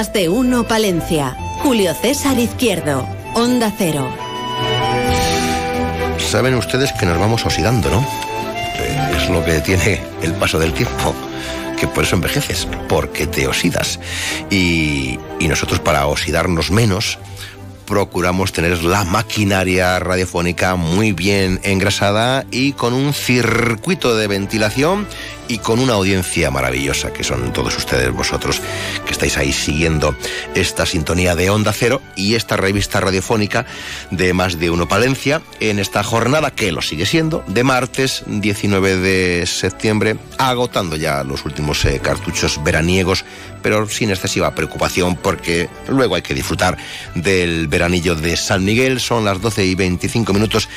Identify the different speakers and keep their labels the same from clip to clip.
Speaker 1: Más de uno Palencia. Julio César Izquierdo. Onda Cero.
Speaker 2: Saben ustedes que nos vamos oxidando, ¿no? Es lo que tiene el paso del tiempo. Que por eso envejeces, porque te oxidas. Y, y nosotros para oxidarnos menos procuramos tener la maquinaria radiofónica muy bien engrasada y con un circuito de ventilación y con una audiencia maravillosa, que son todos ustedes vosotros que estáis ahí siguiendo esta sintonía de Onda Cero y esta revista radiofónica de Más de Uno Palencia en esta jornada que lo sigue siendo, de martes 19 de septiembre, agotando ya los últimos eh, cartuchos veraniegos, pero sin excesiva preocupación porque luego hay que disfrutar del veranillo de San Miguel. Son las 12 y 25 minutos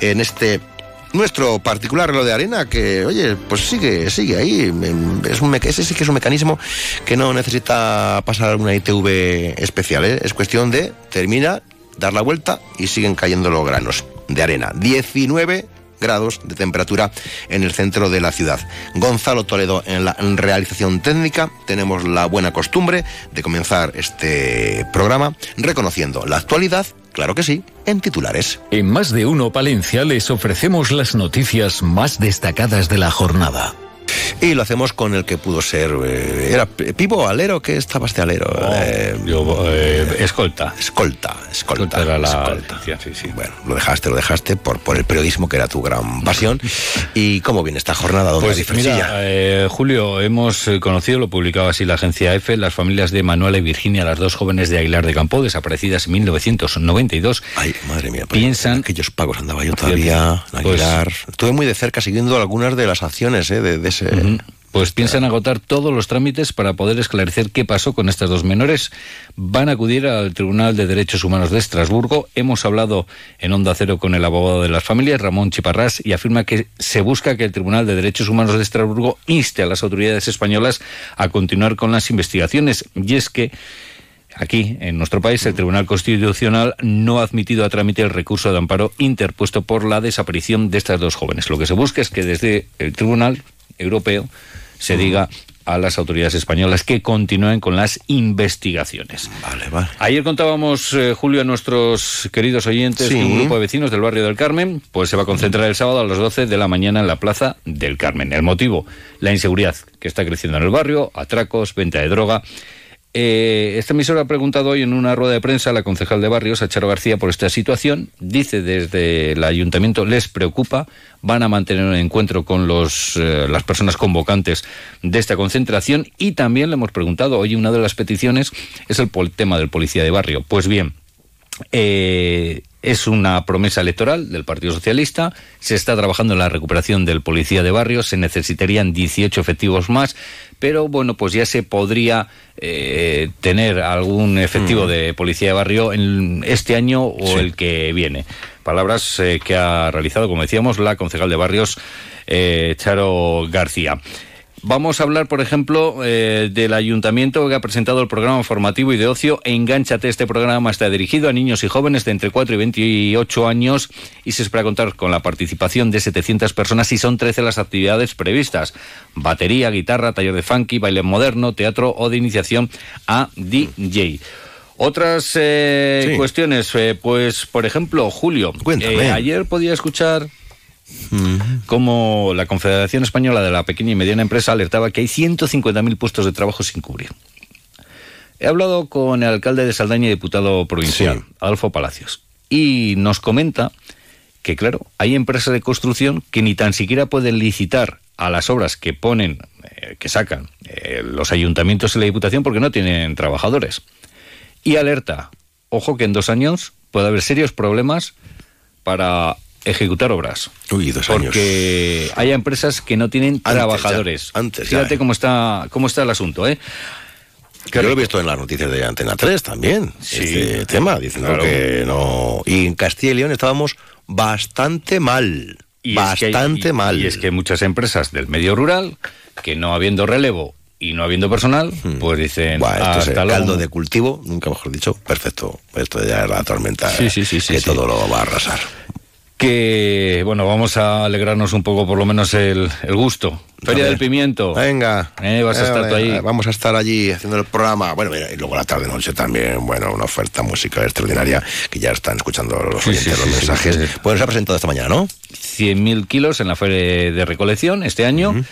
Speaker 2: en este nuestro particular reloj de arena que, oye, pues sigue, sigue ahí. Es un, ese sí que es un mecanismo que no necesita pasar alguna ITV especial. ¿eh? Es cuestión de termina, dar la vuelta y siguen cayendo los granos de arena. 19 grados de temperatura en el centro de la ciudad. Gonzalo Toledo en la realización técnica. Tenemos la buena costumbre de comenzar este programa reconociendo la actualidad, claro que sí, en titulares.
Speaker 3: En Más de Uno Palencia les ofrecemos las noticias más destacadas de la jornada.
Speaker 2: Y lo hacemos con el que pudo ser. eh, ¿Era Pivo Alero? ¿Qué estaba este Alero? Eh,
Speaker 4: Yo, eh, escolta.
Speaker 2: escolta, escolta.
Speaker 4: Era la
Speaker 2: escolta.
Speaker 4: sí, sí.
Speaker 2: Bueno, lo dejaste, lo dejaste por, por el periodismo, que era tu gran pasión. ¿Y cómo viene esta jornada? ¿Dónde
Speaker 4: Pues mira, eh, Julio, hemos eh, conocido, lo publicaba así la agencia EFE, las familias de Manuela y Virginia, las dos jóvenes de Aguilar de Campo, desaparecidas en 1992.
Speaker 2: Ay, madre mía, pues
Speaker 4: Piensan-
Speaker 2: en aquellos pagos andaba yo todavía,
Speaker 4: Pues-
Speaker 2: Aguilar. Estuve muy de cerca siguiendo algunas de las acciones eh, de, de ese.
Speaker 4: Ujú. Pues piensan agotar todos los trámites para poder esclarecer qué pasó con estas dos menores. Van a acudir al Tribunal de Derechos Humanos de Estrasburgo. Hemos hablado en Onda Cero con el abogado de las familias, Ramón Chiparrás, y afirma que se busca que el Tribunal de Derechos Humanos de Estrasburgo inste a las autoridades españolas a continuar con las investigaciones. Y es que Aquí, en nuestro país, el Tribunal Constitucional no ha admitido a trámite el recurso de amparo interpuesto por la desaparición de estas dos jóvenes. Lo que se busca es que desde el Tribunal Europeo se diga a las autoridades españolas que continúen con las investigaciones.
Speaker 2: Vale, vale.
Speaker 4: Ayer contábamos, eh, Julio, a nuestros queridos oyentes
Speaker 2: Sí.
Speaker 4: que un grupo de vecinos del barrio del Carmen pues se va a concentrar el sábado a las 12 de la mañana en la plaza del Carmen. El motivo, la inseguridad que está creciendo en el barrio, atracos, venta de droga. Eh, esta emisora ha preguntado hoy en una rueda de prensa a la concejal de barrios, a Charo García, por esta situación. Dice desde el ayuntamiento les preocupa, van a mantener un encuentro con los, eh, las personas convocantes de esta concentración y también le hemos preguntado, oye, una de las peticiones es el tema del policía de barrio. Pues bien, eh, es una promesa electoral del Partido Socialista. Se está trabajando en la recuperación del policía de barrio. Se necesitarían 18 efectivos más. Pero bueno, pues ya se podría eh, tener algún efectivo de policía de barrio en este año o
Speaker 2: Sí.
Speaker 4: el que viene. Palabras eh, que ha realizado, como decíamos, la concejal de barrios, eh, Charo García. Vamos a hablar, por ejemplo, eh, del ayuntamiento que ha presentado el programa formativo y de ocio Engánchate. Este programa está dirigido a niños y jóvenes de entre 4 y 28 años y se espera contar con la participación de 700 personas y son 13 las actividades previstas. Batería, guitarra, taller de funky, baile moderno, teatro o de iniciación a DJ. Otras eh,
Speaker 2: Sí.
Speaker 4: cuestiones, eh, pues por ejemplo, Julio, eh, ayer podía escuchar como la Confederación Española de la Pequeña y Mediana Empresa alertaba que hay 150.000 puestos de trabajo sin cubrir. He hablado con el alcalde de Saldaña y diputado provincial,
Speaker 2: Sí.
Speaker 4: Adolfo Palacios, y nos comenta que, claro, hay empresas de construcción que ni tan siquiera pueden licitar a las obras que ponen, eh, que sacan eh, los ayuntamientos y la diputación porque no tienen trabajadores. Y alerta, ojo que en dos años puede haber serios problemas para ejecutar obras.
Speaker 2: Uy, dos años.
Speaker 4: Porque hay empresas que no tienen
Speaker 2: Antes
Speaker 4: trabajadores.
Speaker 2: ya, antes ya,
Speaker 4: Fíjate
Speaker 2: ¿eh?
Speaker 4: cómo está cómo está el asunto, ¿eh?
Speaker 2: Yo lo he visto en las noticias de Antena 3 también,
Speaker 4: Sí.
Speaker 2: este tema, diciendo
Speaker 4: Claro.
Speaker 2: que no... Y en Castilla y León estábamos bastante mal,
Speaker 4: Y es que hay-
Speaker 2: bastante
Speaker 4: y-
Speaker 2: mal.
Speaker 4: Y es que muchas empresas del medio rural que no habiendo relevo y no habiendo personal, pues dicen
Speaker 2: Hmm. Buah, esto es el
Speaker 4: hasta luego.
Speaker 2: caldo de cultivo, nunca mejor dicho, perfecto. Esto ya es la tormenta
Speaker 4: Sí, sí, sí,
Speaker 2: que todo lo va a arrasar.
Speaker 4: Que, bueno, vamos a alegrarnos un poco por lo menos el, el gusto. Feria del Pimiento.
Speaker 2: Venga.
Speaker 4: Eh, vas a estar tú ahí.
Speaker 2: Vamos a estar allí haciendo el programa. Bueno, mira, y luego la tarde noche también, bueno, una oferta musical extraordinaria que ya están escuchando los oyentes
Speaker 4: sí,
Speaker 2: los
Speaker 4: sí,
Speaker 2: mensajes. Bueno, se ha presentado esta mañana, ¿no?
Speaker 4: 100.000 kilos en la feria de recolección este año.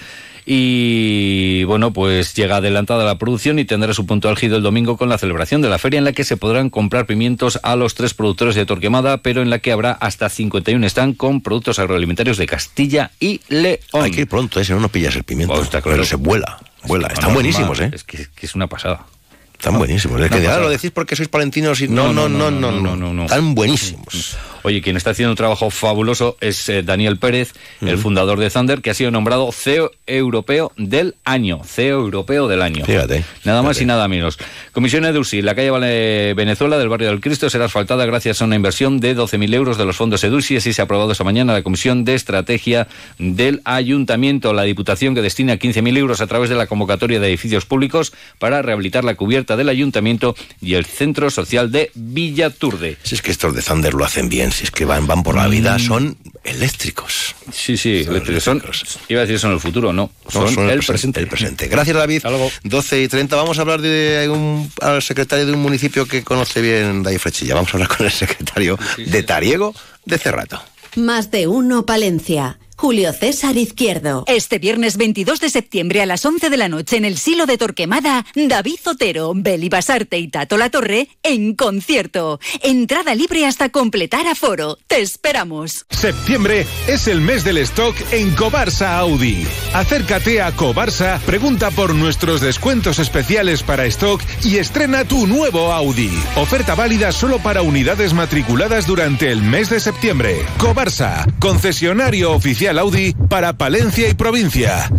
Speaker 4: Y bueno, pues llega adelantada la producción y tendrá su punto álgido el domingo con la celebración de la feria en la que se podrán comprar pimientos a los tres productores de Torquemada, pero en la que habrá hasta 51 stand con productos agroalimentarios de Castilla y León.
Speaker 2: Hay que ir pronto, ¿eh? si no, no pillas el pimiento.
Speaker 4: Oh, está claro.
Speaker 2: Pero se vuela, vuela.
Speaker 4: No,
Speaker 2: Están buenísimos, ¿eh?
Speaker 4: Es que, que es una pasada.
Speaker 2: Están buenísimos. Es que
Speaker 4: pasada.
Speaker 2: lo decís porque sois palentinos y no, no, no, no, no,
Speaker 4: no, no.
Speaker 2: Están buenísimos.
Speaker 4: Oye, quien está haciendo un trabajo fabuloso es eh, Daniel Pérez, el fundador de Thunder, que ha sido nombrado CEO Europeo del Año. CEO Europeo del Año.
Speaker 2: Fíjate,
Speaker 4: Nada más
Speaker 2: fíjate.
Speaker 4: y nada menos. Comisión EDUSI, la calle Vale- Venezuela del barrio del Cristo será asfaltada gracias a una inversión de 12.000 euros de los fondos EDUSI. Así se ha aprobado esta mañana la Comisión de Estrategia del Ayuntamiento. La Diputación que destina 15.000 euros a través de la convocatoria de edificios públicos para rehabilitar la cubierta del Ayuntamiento y el Centro Social de Villaturde.
Speaker 2: Si es que estos de Thunder lo hacen bien, si es que van, van por la vida,
Speaker 4: Mm.
Speaker 2: son eléctricos.
Speaker 4: Sí, sí,
Speaker 2: Son
Speaker 4: eléctricos. Son, iba a decir son el futuro, no.
Speaker 2: No,
Speaker 4: Son, el,
Speaker 2: presen-
Speaker 4: presente.
Speaker 2: el presente. Gracias, David.
Speaker 4: Hasta luego.
Speaker 2: 12 y 30. Vamos a hablar de un, al secretario de un municipio que conoce bien David Frechilla. Vamos a hablar con el secretario de Tariego de Cerrato.
Speaker 1: Más de uno Palencia. Julio César Izquierdo.
Speaker 5: Este viernes 22 de septiembre a las 11 de la noche en el Silo de Torquemada, David Zotero, Beli Basarte y Tato La Torre en concierto. Entrada libre hasta completar aforo. Te esperamos.
Speaker 6: Septiembre es el mes del stock en Cobarsa Audi. Acércate a Cobarsa, pregunta por nuestros descuentos especiales para stock y estrena tu nuevo Audi. Oferta válida solo para unidades matriculadas durante el mes de septiembre. Cobarsa, concesionario oficial Audi para Palencia y provincia.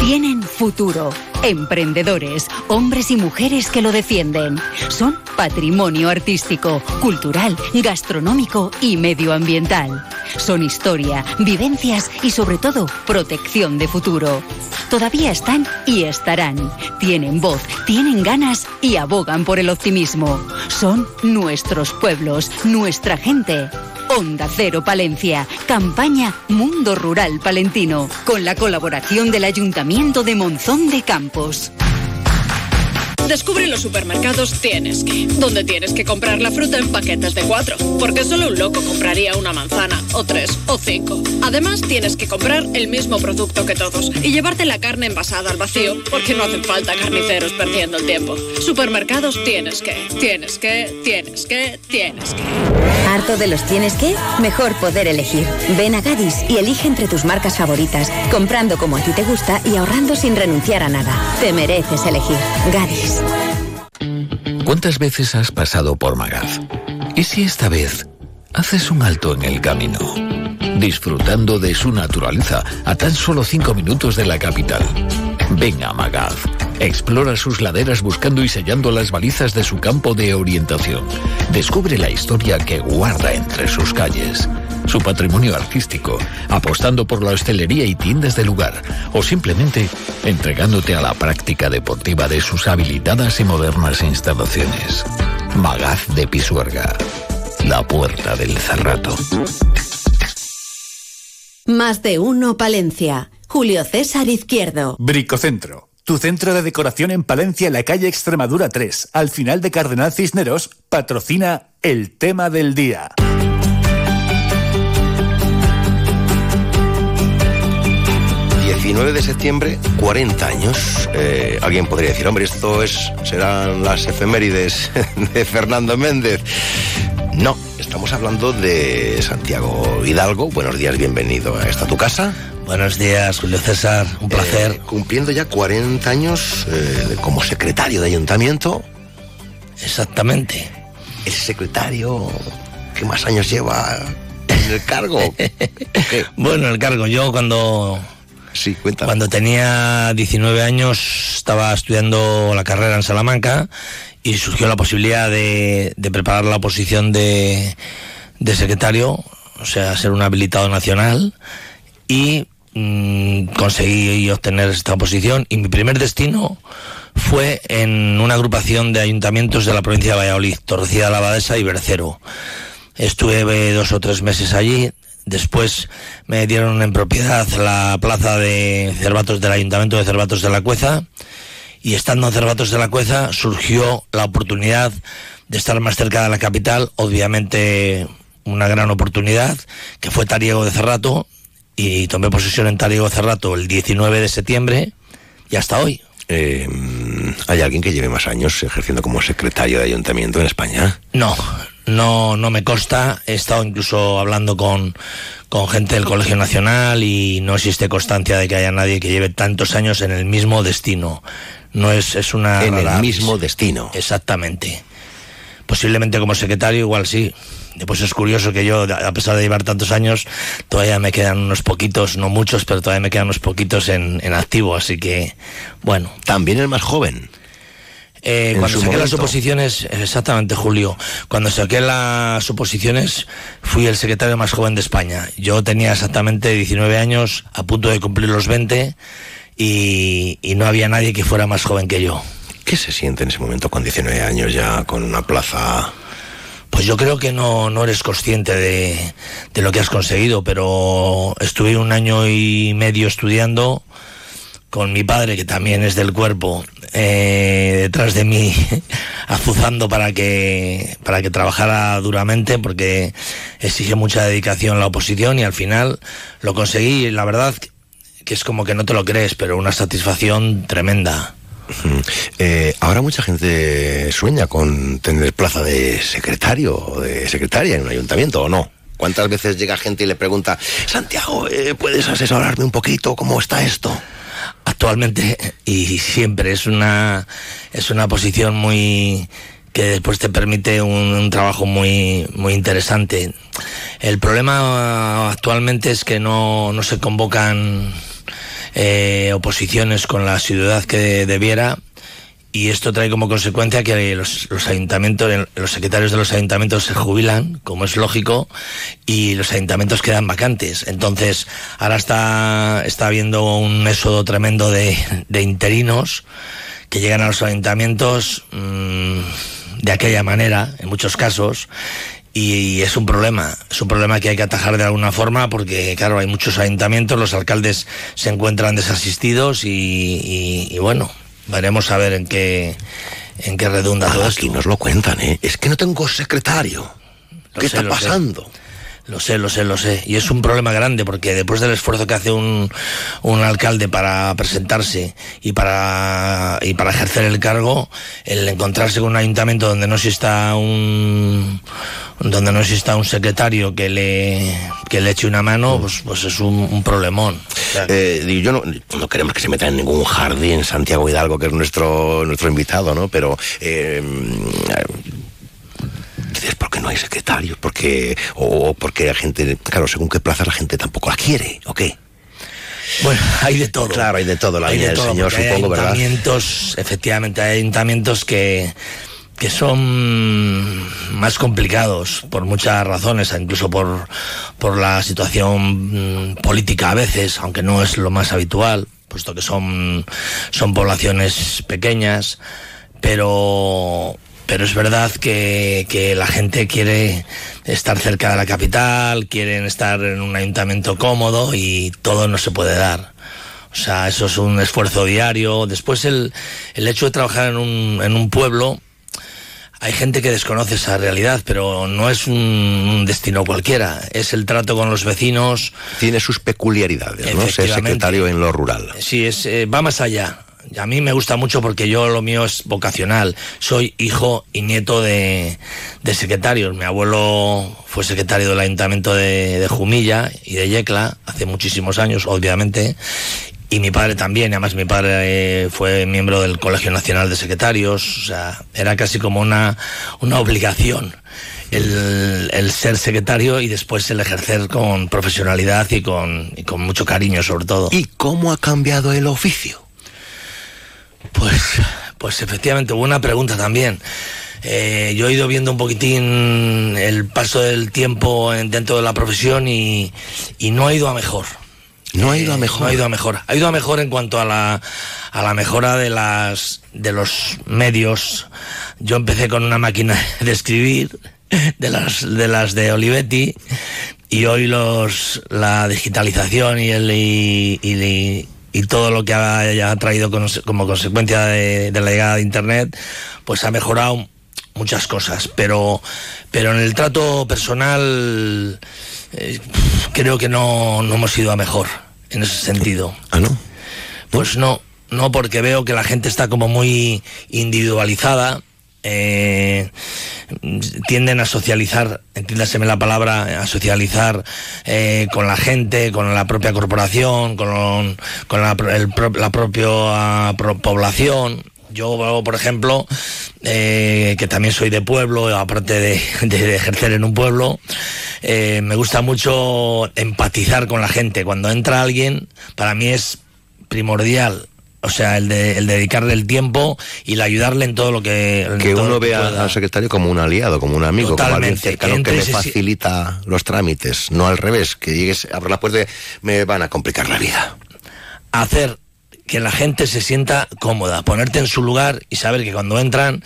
Speaker 5: Tienen futuro. Emprendedores, hombres y mujeres que lo defienden. Son patrimonio artístico, cultural, gastronómico y medioambiental. Son historia, vivencias y sobre todo protección de futuro. Todavía están y estarán. Tienen voz, tienen ganas y abogan por el optimismo. Son nuestros pueblos, nuestra gente. Onda Cero Palencia, campaña Mundo Rural Palentino, con la colaboración del Ayuntamiento de Monzón de Campos.
Speaker 7: Descubre los supermercados Tienes que, donde tienes que comprar la fruta en paquetes de cuatro, porque solo un loco compraría una manzana, o tres, o cinco. Además, tienes que comprar el mismo producto que todos y llevarte la carne envasada al vacío, porque no hacen falta carniceros perdiendo el tiempo. Supermercados Tienes que, tienes que, tienes que, tienes que.
Speaker 8: ¿Harto de los tienes que? Mejor poder elegir. Ven a Gadis y elige entre tus marcas favoritas, comprando como a ti te gusta y ahorrando sin renunciar a nada. Te mereces elegir. Gadis.
Speaker 3: ¿Cuántas veces has pasado por Magaz? ¿Y si esta vez haces un alto en el camino? Disfrutando de su naturaleza a tan solo cinco minutos de la capital. Ven a Magaz. Explora sus laderas buscando y sellando las balizas de su campo de orientación. Descubre la historia que guarda entre sus calles. Su patrimonio artístico, apostando por la hostelería y tiendas del lugar, o simplemente entregándote a la práctica deportiva de sus habilitadas y modernas instalaciones. Magaz de Pisuerga, la puerta del Cerrato.
Speaker 1: Más de uno Palencia. Julio César Izquierdo.
Speaker 9: Bricocentro. Tu centro de decoración en Palencia, en la calle Extremadura 3, al final de Cardenal Cisneros, patrocina el tema del día.
Speaker 2: ...19 de septiembre, 40 años. Eh, alguien podría decir, hombre, esto es serán las efemérides de Fernando Méndez. No, estamos hablando de Santiago Hidalgo. Buenos días, bienvenido a esta tu casa.
Speaker 10: Buenos días, Julio César, un placer.
Speaker 2: Eh, cumpliendo ya 40 años eh, como secretario de ayuntamiento.
Speaker 10: Exactamente.
Speaker 2: El secretario que más años lleva en el cargo. ¿O qué?
Speaker 10: Bueno, el cargo, yo cuando
Speaker 2: Sí, cuéntame.
Speaker 10: Cuando tenía 19 años estaba estudiando la carrera en Salamanca y surgió la posibilidad de, de preparar la oposición de, de secretario, o sea, ser un habilitado nacional y mm, conseguí obtener esta oposición y mi primer destino fue en una agrupación de ayuntamientos de la provincia de Valladolid, Torcida la Abadesa y Bercero. Estuve dos o tres meses allí, después me dieron en propiedad la plaza de Cervatos del Ayuntamiento de Cervatos de la Cueza y estando en Cervatos de la Cueza surgió la oportunidad de estar más cerca de la capital, obviamente una gran oportunidad, que fue Tariego de Cerrato, y tomé posesión en Tariego de Cerrato el 19 de septiembre y hasta hoy.
Speaker 2: Eh, ¿Hay alguien que lleve más años ejerciendo como secretario de ayuntamiento en España?
Speaker 10: No, no, no me consta. He estado incluso hablando con, con gente del Colegio Nacional y no existe constancia de que haya nadie que lleve tantos años en el mismo destino. No es, es una...
Speaker 2: En el mismo destino.
Speaker 10: Exactamente. Posiblemente como secretario igual sí. Después es curioso que yo, a pesar de llevar tantos años, todavía me quedan unos poquitos, no muchos, pero todavía me quedan unos poquitos en, en activo, así que, bueno.
Speaker 2: También el más joven.
Speaker 10: Eh, cuando saqué las
Speaker 2: momento.
Speaker 10: oposiciones, exactamente Julio, cuando saqué las oposiciones fui el secretario más joven de España. Yo tenía exactamente 19 años, a punto de cumplir los 20, y, y no había nadie que fuera más joven que yo.
Speaker 2: ¿Qué se siente en ese momento con 19 años ya, con una plaza...
Speaker 10: Pues yo creo que no, no eres consciente de, de lo que has conseguido, pero estuve un año y medio estudiando con mi padre, que también es del cuerpo, eh, detrás de mí, azuzando para que, para que trabajara duramente, porque exige mucha dedicación la oposición y al final lo conseguí. La verdad que es como que no te lo crees, pero una satisfacción tremenda.
Speaker 2: Eh, ahora mucha gente sueña con tener plaza de secretario o de secretaria en un ayuntamiento, ¿o no? ¿Cuántas veces llega gente y le pregunta, Santiago, eh, ¿puedes asesorarme un poquito? ¿Cómo está esto?
Speaker 10: actualmente y siempre es una es una posición muy que después te permite un, un trabajo muy muy interesante el problema actualmente es que no, no se convocan eh, oposiciones con la asiduidad que debiera y esto trae como consecuencia que los, los ayuntamientos, los secretarios de los ayuntamientos se jubilan, como es lógico, y los ayuntamientos quedan vacantes. Entonces, ahora está, está habiendo un éxodo tremendo de, de interinos que llegan a los ayuntamientos mmm, de aquella manera, en muchos casos, y es un problema, es un problema que hay que atajar de alguna forma porque, claro, hay muchos ayuntamientos, los alcaldes se encuentran desasistidos y, y, y bueno, veremos a ver en qué, en qué redunda todo
Speaker 2: Aquí nos lo cuentan, ¿eh? Es que no tengo secretario.
Speaker 10: Lo
Speaker 2: ¿Qué
Speaker 10: sé,
Speaker 2: está
Speaker 10: sé. Lo sé, lo sé, lo sé. Y es un problema grande porque después del esfuerzo que hace un, un alcalde para presentarse y para, y para ejercer el cargo, el encontrarse con un ayuntamiento donde no exista un, donde no exista un secretario que le, que le eche una mano, pues, pues es un, un problemón.
Speaker 2: Eh, yo no, no queremos que se meta en ningún jardín Santiago Hidalgo, que es nuestro, nuestro invitado, ¿no? Pero eh, dices, ¿por qué no hay secretarios? Porque, o porque la gente, claro, según qué plazas la gente tampoco la quiere, ¿o qué?
Speaker 10: Bueno, hay de todo.
Speaker 2: Claro, hay de todo, la
Speaker 10: Hay de
Speaker 2: del
Speaker 10: todo,
Speaker 2: señor,
Speaker 10: porque hay
Speaker 2: supongo, ¿verdad?
Speaker 10: ayuntamientos, efectivamente, hay ayuntamientos que, que son más complicados por muchas razones, incluso por, por la situación mm, política a veces, aunque no es lo más habitual, puesto que son, son poblaciones pequeñas, pero pero es verdad que, que la gente quiere estar cerca de la capital, quieren estar en un ayuntamiento cómodo y todo no se puede dar. O sea, eso es un esfuerzo diario. Después el, el hecho de trabajar en un, en un pueblo, hay gente que desconoce esa realidad, pero no es un, destino cualquiera. Es el trato con los vecinos.
Speaker 2: Tiene sus peculiaridades, ¿no? Ser secretario en lo rural.
Speaker 10: Sí, es, eh, va más allá. A mí me gusta mucho porque yo lo mío es vocacional. Soy hijo y nieto de, de secretarios. Mi abuelo fue secretario del ayuntamiento de, Jumilla y de Yecla hace muchísimos años, obviamente. Y mi padre también, además mi padre eh, fue miembro del Colegio Nacional de Secretarios, o sea, era casi como una, una obligación. el, el ser secretario y después el ejercer con profesionalidad y con, y con mucho cariño sobre todo.
Speaker 2: ¿Y cómo ha cambiado el oficio?
Speaker 10: Pues, pues efectivamente, buena pregunta también. Eh, yo he ido viendo un poquitín el paso del tiempo en- dentro de la profesión y, y no ha ido a mejor.
Speaker 2: No ha ido a mejor.
Speaker 10: No ha ido a mejor. Ha ido a mejor en cuanto a la, a la mejora de las de los medios. Yo empecé con una máquina de escribir de las de las de Olivetti y hoy los la digitalización y el y, y- y todo lo que ha, ha traído como consecuencia de, de la llegada de internet pues ha mejorado muchas cosas pero pero en el trato personal eh, creo que no, no hemos ido a mejor en ese sentido.
Speaker 2: ¿Ah, no?
Speaker 10: Pues no, no, porque veo que la gente está como muy individualizada. Eh, tienden a socializar, entiéndaseme la palabra, a socializar eh, con la gente, con la propia corporación, con, con la, la propia pro- población. Yo, por ejemplo, eh, que también soy de pueblo, aparte de, de ejercer en un pueblo, eh, me gusta mucho empatizar con la gente. Cuando entra alguien, para mí es primordial. O sea, el, de, el dedicarle el tiempo y el ayudarle en todo lo que...
Speaker 2: Que uno
Speaker 10: lo que
Speaker 2: vea
Speaker 10: pueda.
Speaker 2: al secretario como un aliado, como un amigo, como alguien
Speaker 10: Totalmente,
Speaker 2: cercano
Speaker 10: que se-
Speaker 2: facilita los trámites, no al revés, que llegues, abra la puerta y me van a complicar la vida.
Speaker 10: hacer que la gente se sienta cómoda, ponerte en su lugar y saber que cuando entran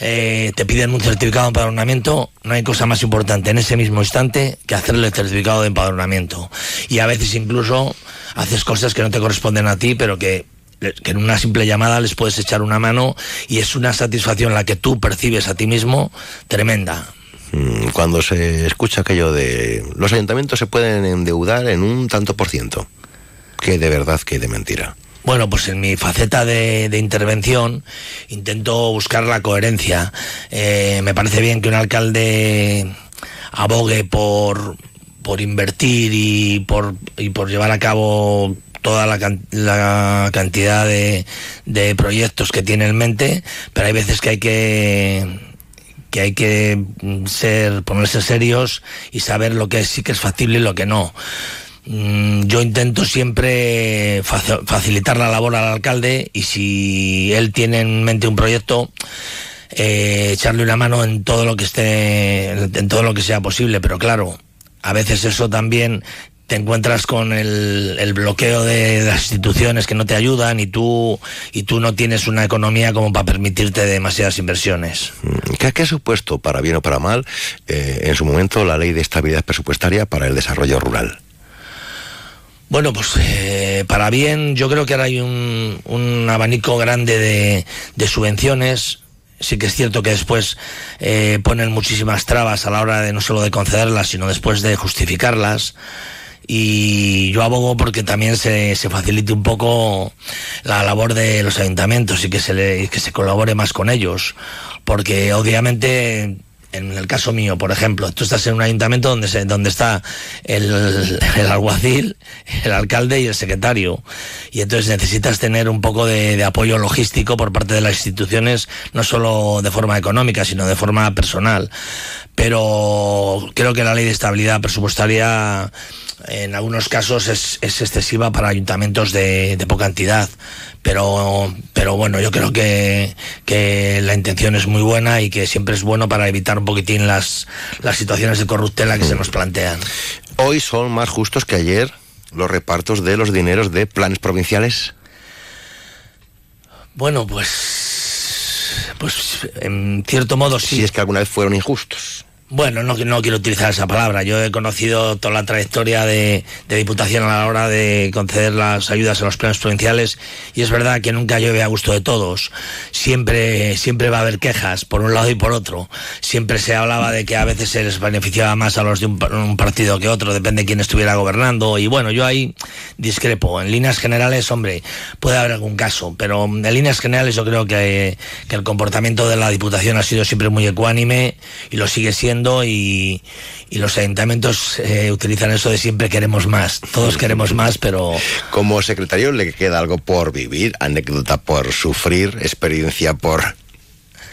Speaker 10: eh, te piden un certificado de empadronamiento, no hay cosa más importante en ese mismo instante que hacerle el certificado de empadronamiento. Y a veces incluso haces cosas que no te corresponden a ti, pero que, que en una simple llamada les puedes echar una mano y es una satisfacción la que tú percibes a ti mismo tremenda.
Speaker 2: Mm, Cuando se escucha aquello de los ayuntamientos se pueden endeudar en un tanto por ciento, que de verdad que de mentira.
Speaker 10: Bueno, pues en mi faceta de, de intervención intento buscar la coherencia. Eh, me parece bien que un alcalde abogue por, por invertir y por, y por llevar a cabo toda la, can- la cantidad de, de proyectos que tiene en mente, pero hay veces que hay que que hay que mm, ser ponerse serios y saber lo que sí que es factible y lo que no. Mm, Yo intento siempre faci- facilitar la labor al alcalde y si él tiene en mente un proyecto, eh, echarle una mano en todo lo que esté, en todo lo que sea posible. Pero claro, a veces eso también te encuentras con el, el bloqueo de, las instituciones que no te ayudan y tú y tú no tienes una economía como para permitirte demasiadas inversiones.
Speaker 2: Mm, ¿Qué, qué ha supuesto, para bien o para mal, eh, en su momento la ley de estabilidad presupuestaria para el desarrollo rural?
Speaker 10: Bueno, pues eh, para bien, yo creo que ahora hay un, un abanico grande de, de subvenciones. Sí que es cierto que después eh, ponen muchísimas trabas a la hora de no solo de concederlas, sino después de justificarlas. Y yo abogo porque también se, se facilite un poco la labor de los ayuntamientos y que se, le, que se colabore más con ellos. Porque obviamente en el caso mío, por ejemplo, tú estás en un ayuntamiento donde, se, donde está el, el alguacil, el alcalde y el secretario. Y entonces necesitas tener un poco de, de apoyo logístico por parte de las instituciones, no solo de forma económica, sino de forma personal. Pero creo que la ley de estabilidad presupuestaria en algunos casos es, es excesiva para ayuntamientos de, de poca entidad. Pero, pero bueno, yo creo que, que la intención es muy buena y que siempre es bueno para evitar un poquitín las, las situaciones de corruptela que se nos plantean.
Speaker 2: Hoy son más justos que ayer los repartos de los dineros de planes provinciales.
Speaker 10: Bueno, pues, pues en cierto modo sí.
Speaker 2: Si es que alguna vez fueron injustos.
Speaker 10: Bueno, no, no quiero utilizar esa palabra. Yo he conocido toda la trayectoria de, Diputación a la hora de conceder las ayudas a los planes provinciales y es verdad que nunca llueve a gusto de todos. Siempre, siempre va a haber quejas por un lado y por otro. Siempre se hablaba de que a veces se les beneficiaba más a los de un partido que otro, depende de quién estuviera gobernando. Y bueno, yo ahí discrepo. En líneas generales, hombre, puede haber algún caso, pero en líneas generales yo creo que, que el comportamiento de la Diputación ha sido siempre muy ecuánime y lo sigue siendo y, y los ayuntamientos eh, utilizan eso de siempre queremos más. Todos queremos más, pero
Speaker 2: Como secretario le queda algo por vivir, anécdota por sufrir, experiencia por...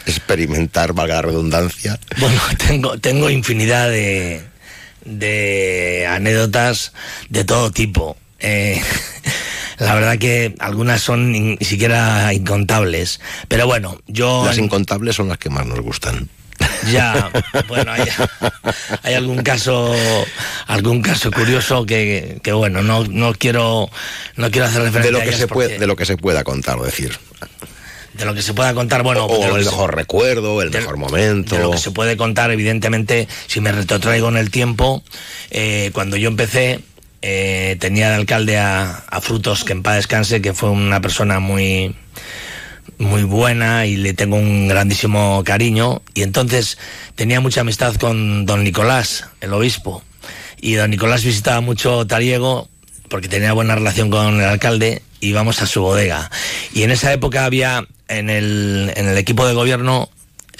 Speaker 2: experimentar, valga la redundancia.
Speaker 10: Bueno, tengo, tengo infinidad de, de anécdotas de todo tipo. Eh, la verdad que algunas son ni siquiera incontables. Pero bueno, yo...
Speaker 2: Las incontables son las que más nos gustan.
Speaker 10: Ya, bueno, hay, algún caso, algún caso curioso que, bueno, no, no quiero, no quiero hacer referencia
Speaker 2: de lo que se puede, de lo que se pueda contar o decir.
Speaker 10: De lo que se pueda contar, bueno,
Speaker 2: o, el mejor recuerdo, el mejor momento.
Speaker 10: De lo que se puede contar, evidentemente, si me retrotraigo en el tiempo, eh, cuando yo empecé, eh, tenía de alcalde a, a Frutos, que en paz descanse, que fue una persona muy muy buena y le tengo un grandísimo cariño. Y entonces tenía mucha amistad con don Nicolás, el obispo. Y don Nicolás visitaba mucho Tariego porque tenía buena relación con el alcalde íbamos a su bodega. Y en esa época había en el, en el equipo de gobierno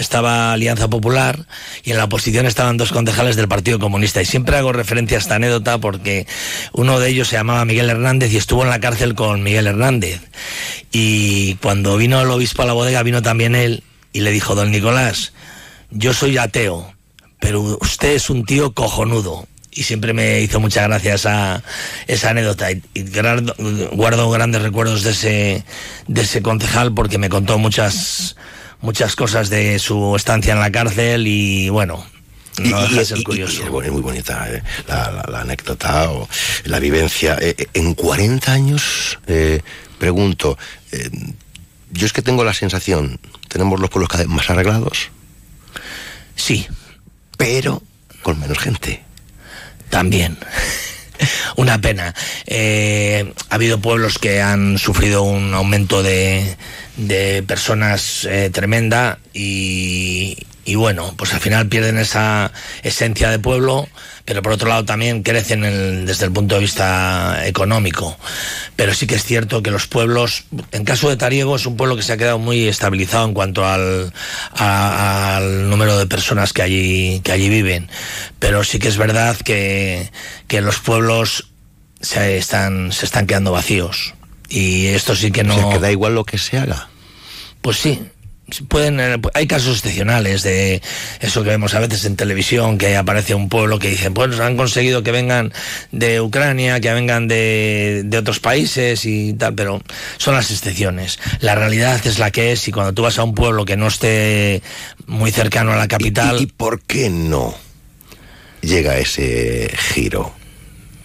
Speaker 10: estaba Alianza Popular y en la oposición estaban dos concejales del Partido Comunista. Y siempre hago referencia a esta anécdota porque uno de ellos se llamaba Miguel Hernández y estuvo en la cárcel con Miguel Hernández. Y cuando vino el obispo a la bodega, vino también él y le dijo, don Nicolás, yo soy ateo, pero usted es un tío cojonudo. Y siempre me hizo mucha gracia esa, esa anécdota. Y, guardo, grandes recuerdos de ese, de ese concejal porque me contó muchas muchas cosas de su estancia en la cárcel y bueno, no y, es curioso.
Speaker 2: muy bonita eh, la, anécdota o la vivencia. Eh, eh, en 40 años, pregunto, yo es que tengo la sensación, tenemos los pueblos cada vez más arreglados.
Speaker 10: Sí.
Speaker 2: Pero con menos gente.
Speaker 10: También. Una pena. ha habido pueblos que han sufrido un aumento de, de personas eh, tremenda y, y, bueno, pues al final pierden esa esencia de pueblo, pero por otro lado también crecen desde el punto de vista económico. Pero sí que es cierto que los pueblos, en caso de Tariego, es un pueblo que se ha quedado muy estabilizado en cuanto al, al número de personas que allí, que allí viven. Pero sí que es verdad que, que los pueblos se están, se están quedando vacíos y esto sí que no...
Speaker 2: O que da igual lo que se haga.
Speaker 10: Pues sí, pueden eh, hay casos excepcionales de eso que vemos a veces en televisión que aparece un pueblo que dicen pues han conseguido que vengan de Ucrania que vengan de, de, otros países y tal pero son las excepciones. La realidad es la que es y cuando tú vas a un pueblo que no esté muy cercano a la capital
Speaker 2: y, por qué no llega ese giro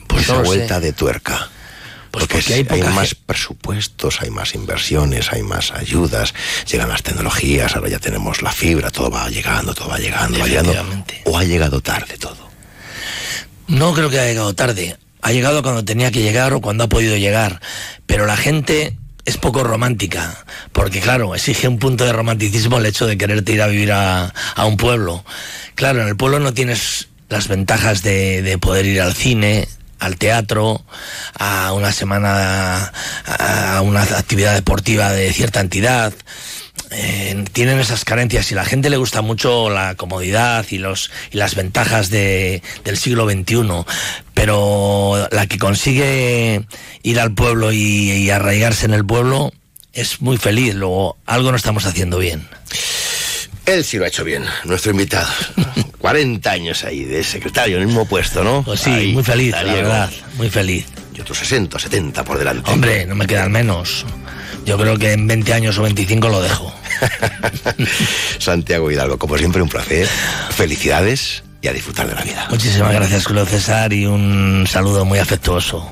Speaker 2: pues esa vuelta de tuerca pues porque, hay, más presupuestos, hay más inversiones, hay más ayudas, llegan las tecnologías, ahora ya tenemos la fibra, todo va llegando, todo va llegando, va llegando. ¿O ha llegado tarde todo?
Speaker 10: No creo que haya llegado tarde. Ha llegado cuando tenía que llegar o cuando ha podido llegar. Pero la gente es poco romántica, porque claro, exige un punto de romanticismo el hecho de quererte ir a vivir a, un pueblo. Claro, en el pueblo no tienes las ventajas de, de poder ir al cine, al teatro, a una semana, a una actividad deportiva de cierta entidad. Eh, tienen esas carencias y la gente le gusta mucho la comodidad y los y las ventajas de, del siglo XXI pero la que consigue ir al pueblo y, y arraigarse en el pueblo es muy feliz. Luego algo no estamos haciendo bien
Speaker 2: él sí lo ha hecho bien, nuestro invitado. 40 años ahí de secretario en el mismo puesto, ¿no?
Speaker 10: Pues sí, muy feliz, la verdad, muy feliz.
Speaker 2: Y otros 60, 70 por delante.
Speaker 10: Hombre, no me quedan menos. Yo creo que en 20 años o 25 lo dejo.
Speaker 2: Santiago Hidalgo, como siempre, un placer. Felicidades y a disfrutar de la vida.
Speaker 10: Muchísimas gracias, Julio César, y un saludo muy afectuoso.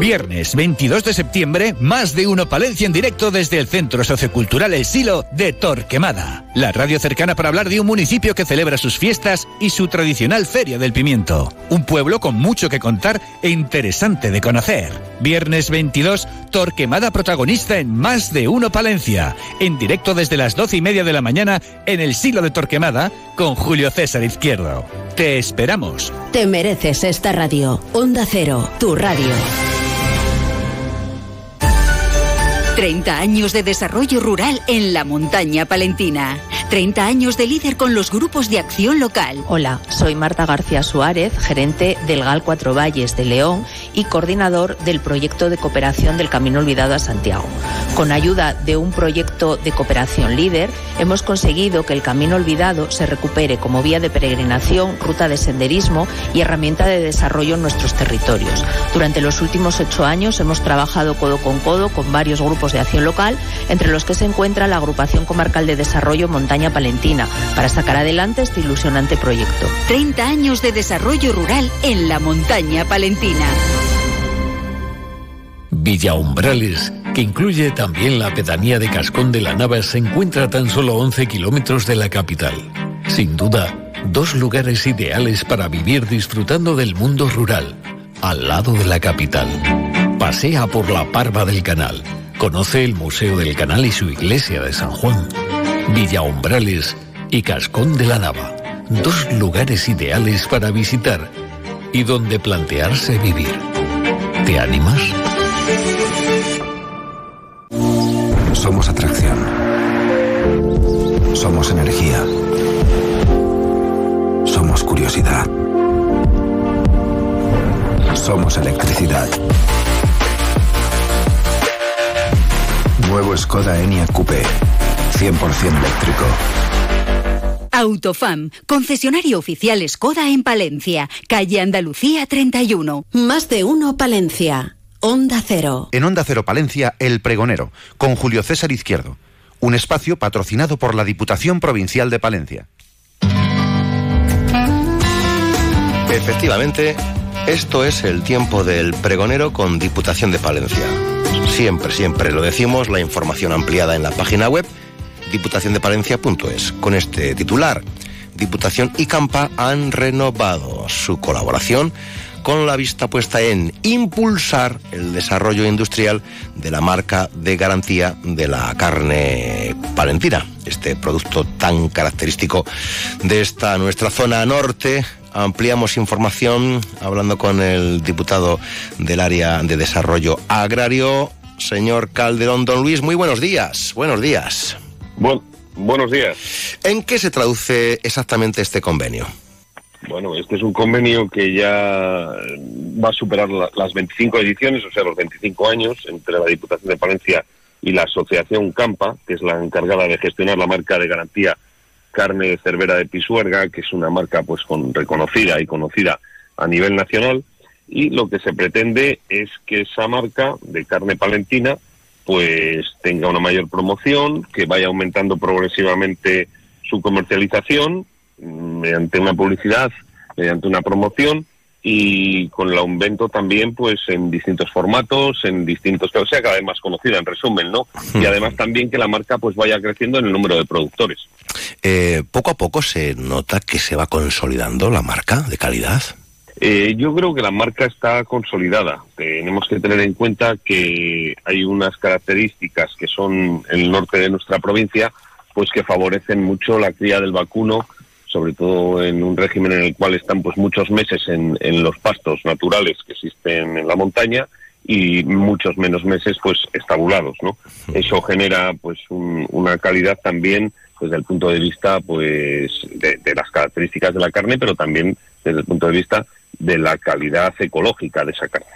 Speaker 11: Viernes 22 de septiembre, más de uno Palencia en directo desde el Centro Sociocultural El Silo de Torquemada. La radio cercana para hablar de un municipio que celebra sus fiestas y su tradicional Feria del Pimiento. Un pueblo con mucho que contar e interesante de conocer. Viernes 22, Torquemada protagonista en Más de uno Palencia. En directo desde las 12 y media de la mañana en El Silo de Torquemada con Julio César Izquierdo. Te esperamos.
Speaker 1: Te mereces esta radio. Onda Cero, tu radio.
Speaker 5: 30 años de desarrollo rural en la montaña palentina. 30 años de líder con los grupos de acción local.
Speaker 12: Hola, soy Marta García Suárez, gerente del GAL Cuatro Valles de León y coordinador del proyecto de cooperación del Camino Olvidado a Santiago. Con ayuda de un proyecto de cooperación líder, hemos conseguido que el Camino Olvidado se recupere como vía de peregrinación, ruta de senderismo y herramienta de desarrollo en nuestros territorios. Durante los últimos ocho años hemos trabajado codo con codo con varios grupos de acción local, entre los que se encuentra la Agrupación Comarcal de Desarrollo Montaña Palentina, para sacar adelante este ilusionante proyecto.
Speaker 5: 30 años de desarrollo rural en la montaña palentina.
Speaker 3: Villa Umbrales, que incluye también la pedanía de Cascón de la Nava, se encuentra a tan solo 11 kilómetros de la capital. Sin duda, dos lugares ideales para vivir disfrutando del mundo rural, al lado de la capital. Pasea por la Parva del Canal. Conoce el Museo del Canal y su iglesia de San Juan. Villa Umbrales y Cascón de la Nava. Dos lugares ideales para visitar y donde plantearse vivir. ¿Te animas?
Speaker 13: Somos atracción. Somos energía. Somos curiosidad. Somos electricidad. Nuevo Skoda Enyaq Coupé. 100% eléctrico.
Speaker 5: Autofam, concesionario oficial Skoda en Palencia, calle Andalucía 31.
Speaker 1: Más de uno Palencia. Onda Cero.
Speaker 14: En Onda Cero Palencia, El Pregonero, con Julio César Izquierdo. Un espacio patrocinado por la Diputación Provincial de Palencia.
Speaker 2: Efectivamente, esto es el tiempo del pregonero con Diputación de Palencia. Siempre, siempre lo decimos, la información ampliada en la página web diputaciondepalencia.es. Con este titular, Diputación y Campa han renovado su colaboración con la vista puesta en impulsar el desarrollo industrial de la marca de garantía de la carne palentina, este producto tan característico de esta nuestra zona norte. Ampliamos información hablando con el diputado del área de desarrollo agrario, señor Calderón Don Luis. Muy buenos días. Buenos días.
Speaker 15: buenos días.
Speaker 2: ¿En qué se traduce exactamente este convenio?
Speaker 15: Bueno, este es un convenio que ya va a superar la- las 25 ediciones, o sea, los 25 años, entre la Diputación de Palencia y la Asociación Campa, que es la encargada de gestionar la marca de garantía Carne Cervera de Pisuerga, que es una marca pues con reconocida y conocida a nivel nacional. Y lo que se pretende es que esa marca de carne palentina pues tenga una mayor promoción, que vaya aumentando progresivamente su comercialización mm, mediante una publicidad, mediante una promoción y con el aumento también pues en distintos formatos, en distintos, que sea cada vez más conocida en resumen, ¿no? Y además también que la marca pues vaya creciendo en el número de productores.
Speaker 2: Eh, poco a poco se nota que se va consolidando la marca de calidad.
Speaker 15: Eh, yo creo que la marca está consolidada. Tenemos que tener en cuenta que hay unas características que son el norte de nuestra provincia, pues que favorecen mucho la cría del vacuno, sobre todo en un régimen en el cual están pues muchos meses en, en los pastos naturales que existen en la montaña y muchos menos meses pues estabulados, ¿no? Eso genera pues un- una calidad también desde el punto de vista pues de, de las características de la carne, pero también desde el punto de vista de la calidad ecológica de esa carne.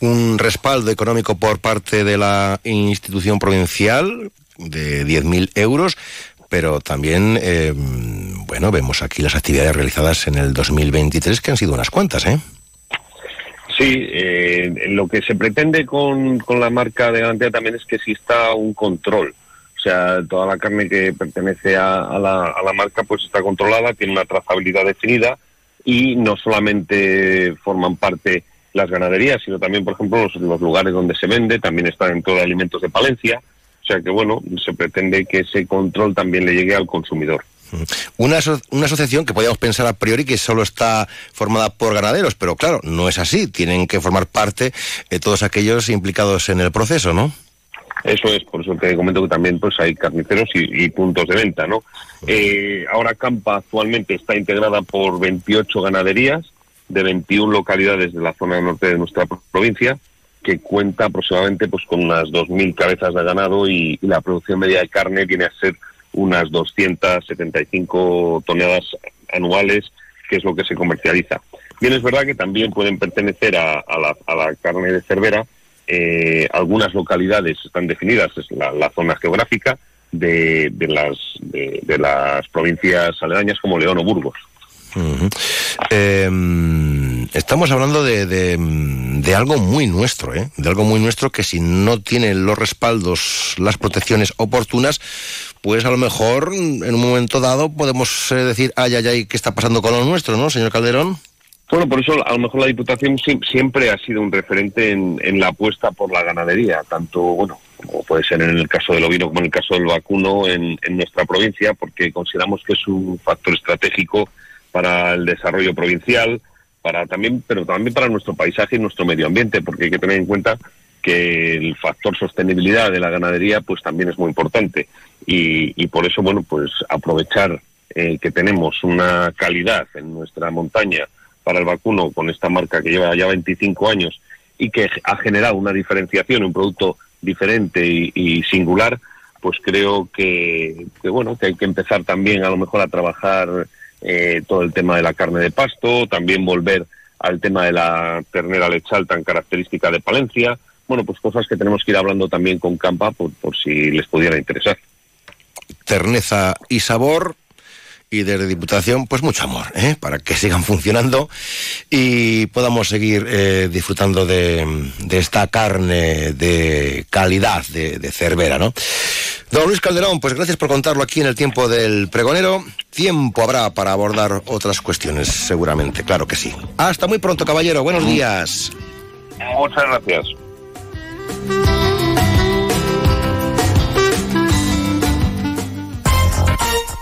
Speaker 2: Un respaldo económico por parte de la institución provincial de 10.000 euros, pero también, eh, bueno, vemos aquí las actividades realizadas en el 2023, que han sido unas cuantas, ¿eh?
Speaker 15: Sí, eh, lo que se pretende con, con la marca de garantía también es que exista un control. O sea, toda la carne que pertenece a, a la, a la marca pues está controlada, tiene una trazabilidad definida y no solamente forman parte las ganaderías, sino también, por ejemplo, los, los lugares donde se vende, también está dentro de alimentos de Palencia. O sea que, bueno, se pretende que ese control también le llegue al consumidor.
Speaker 2: Una, aso- una asociación que podríamos pensar a priori que solo está formada por ganaderos, pero claro, no es así. Tienen que formar parte eh, todos aquellos implicados en el proceso, ¿no?
Speaker 15: Eso es, por eso te comento que también pues hay carniceros y, y puntos de venta, ¿no? Eh, ahora Campa actualmente está integrada por 28 ganaderías de 21 localidades de la zona norte de nuestra provincia, que cuenta aproximadamente pues con unas 2.000 cabezas de ganado y, la producción media de carne viene a ser unas 275 toneladas anuales, que es lo que se comercializa. Bien, es verdad que también pueden pertenecer a, a la, carne de cervera eh, algunas localidades están definidas, es la zona geográfica de, de las, de, de las provincias aledañas como León o Burgos.
Speaker 2: Eh, estamos hablando de, de- de algo muy nuestro, ¿eh? de algo muy nuestro que si no tiene los respaldos, las protecciones oportunas, pues a lo mejor en un momento dado podemos eh, decir, ay, ay, ay, ¿qué está pasando con lo nuestro, no, señor Calderón?
Speaker 15: Bueno, por eso a lo mejor la Diputación siem- siempre ha sido un referente en, en la apuesta por la ganadería, tanto, bueno, como puede ser en el caso del ovino como en el caso del vacuno en, nuestra provincia, porque consideramos que es un factor estratégico para el desarrollo provincial, para también, pero también para nuestro paisaje y nuestro medio ambiente, porque hay que tener en cuenta que el factor sostenibilidad de la ganadería pues también es muy importante. Y, y por eso bueno pues aprovechar eh, que tenemos una calidad en nuestra montaña para el vacuno con esta marca que lleva ya 25 años y que ha generado una diferenciación, un producto diferente y, singular, pues creo que, que, bueno que hay que empezar también a lo mejor a trabajar eh, todo el tema de la carne de pasto, también volver al tema de la ternera lechal tan característica de Palencia. Bueno, pues cosas que tenemos que ir hablando también con Campa por, por si les pudiera interesar.
Speaker 2: Terneza y sabor. Y desde Diputación, pues mucho amor, ¿eh? para que sigan funcionando y podamos seguir eh, disfrutando de, de esta carne de calidad de, de Cervera, ¿no? Don Luis Calderón, pues gracias por contarlo aquí en el tiempo del pregonero. Tiempo habrá para abordar otras cuestiones, seguramente, claro que sí. Hasta muy pronto, caballero. Buenos días.
Speaker 15: Muchas gracias.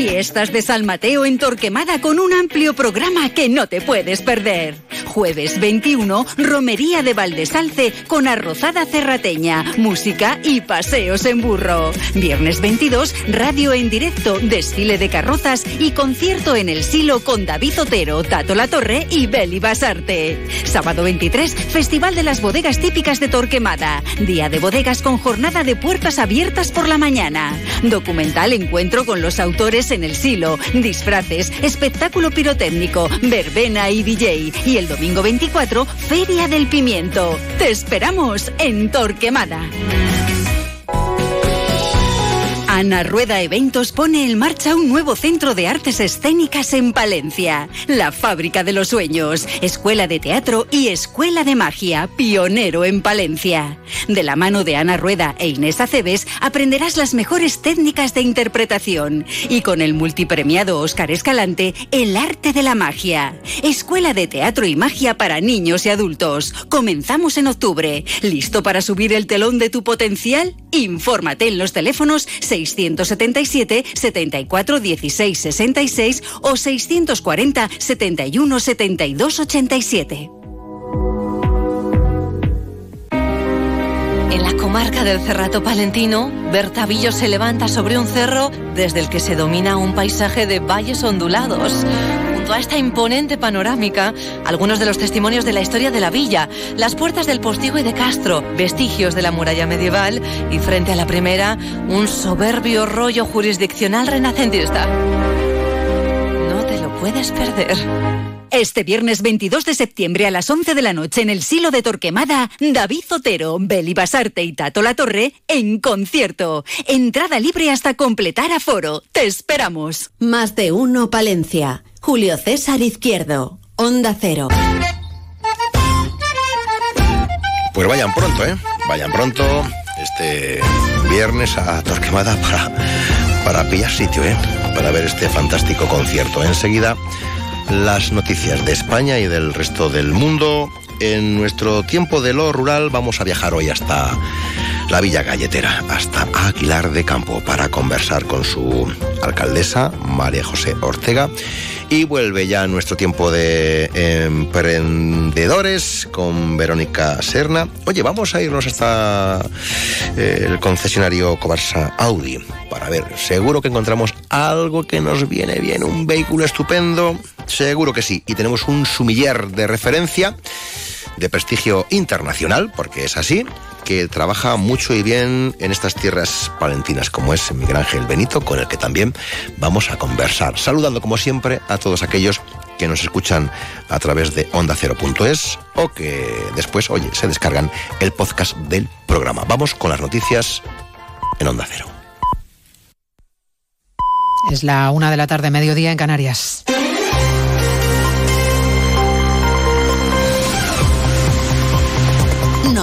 Speaker 5: Fiestas de San Mateo en Torquemada con un amplio programa que no te puedes perder. Jueves 21, Romería de Valdesalce con arrozada cerrateña, música y paseos en burro. Viernes 22, radio en directo, desfile de carrozas y concierto en el Silo con David Otero, Tato La Torre y Beli Basarte. Sábado 23, Festival de las Bodegas Típicas de Torquemada. Día de bodegas con jornada de puertas abiertas por la mañana. Documental encuentro con los autores en el Silo. Disfraces, espectáculo pirotécnico, verbena y DJ. Y el domingo 24, Feria del Pimiento. Te esperamos en Torquemada. Ana Rueda Eventos pone en marcha un nuevo centro de artes escénicas en Palencia. La Fábrica de los Sueños, Escuela de Teatro y Escuela de Magia, pionero en Palencia. De la mano de Ana Rueda e Inés Aceves aprenderás las mejores técnicas de interpretación. Y con el multipremiado Óscar Escalante, el arte de la magia. Escuela de Teatro y Magia para niños y adultos. Comenzamos en octubre. ¿Listo para subir el telón de tu potencial? Infórmate en los teléfonos 677 74 16 66 o 640 71 72 87.
Speaker 16: En la comarca del Cerrato Palentino, Bertavillo se levanta sobre un cerro desde el que se domina un paisaje de valles ondulados. A esta imponente panorámica, algunos de los testimonios de la historia de la villa, las puertas del postigo y de Castro, vestigios de la muralla medieval y frente a la primera, un soberbio rollo jurisdiccional renacentista. No te lo puedes perder.
Speaker 5: Este viernes 22 de septiembre a las 11 de la noche en el Silo de Torquemada, David Zotero, Beli Basarte y Tato La Torre en concierto. Entrada libre hasta completar aforo. Te esperamos.
Speaker 1: Más de uno Palencia. Julio César Izquierdo. Onda Cero.
Speaker 2: Pues vayan pronto, ¿eh? Vayan pronto este viernes a Torquemada para, para pillar sitio, ¿eh? Para ver este fantástico concierto. Enseguida las noticias de España y del resto del mundo. En nuestro tiempo de lo rural vamos a viajar hoy hasta la Villa Galletera, hasta Aguilar de Campo, para conversar con su alcaldesa, María José Ortega. Y vuelve ya nuestro tiempo de emprendedores con Verónica Serna. Oye, vamos a irnos hasta eh, el concesionario Cobarsa Audi para ver, seguro que encontramos algo que nos viene bien, un vehículo estupendo, seguro que sí. Y tenemos un sumiller de referencia de prestigio internacional, porque es así, que trabaja mucho y bien en estas tierras palentinas, como es Miguel Ángel Benito, con el que también vamos a conversar. Saludando, como siempre, a todos aquellos que nos escuchan a través de onda0.es o que después, oye, se descargan el podcast del programa. Vamos con las noticias en Onda Cero.
Speaker 17: Es la una de la tarde, mediodía en Canarias.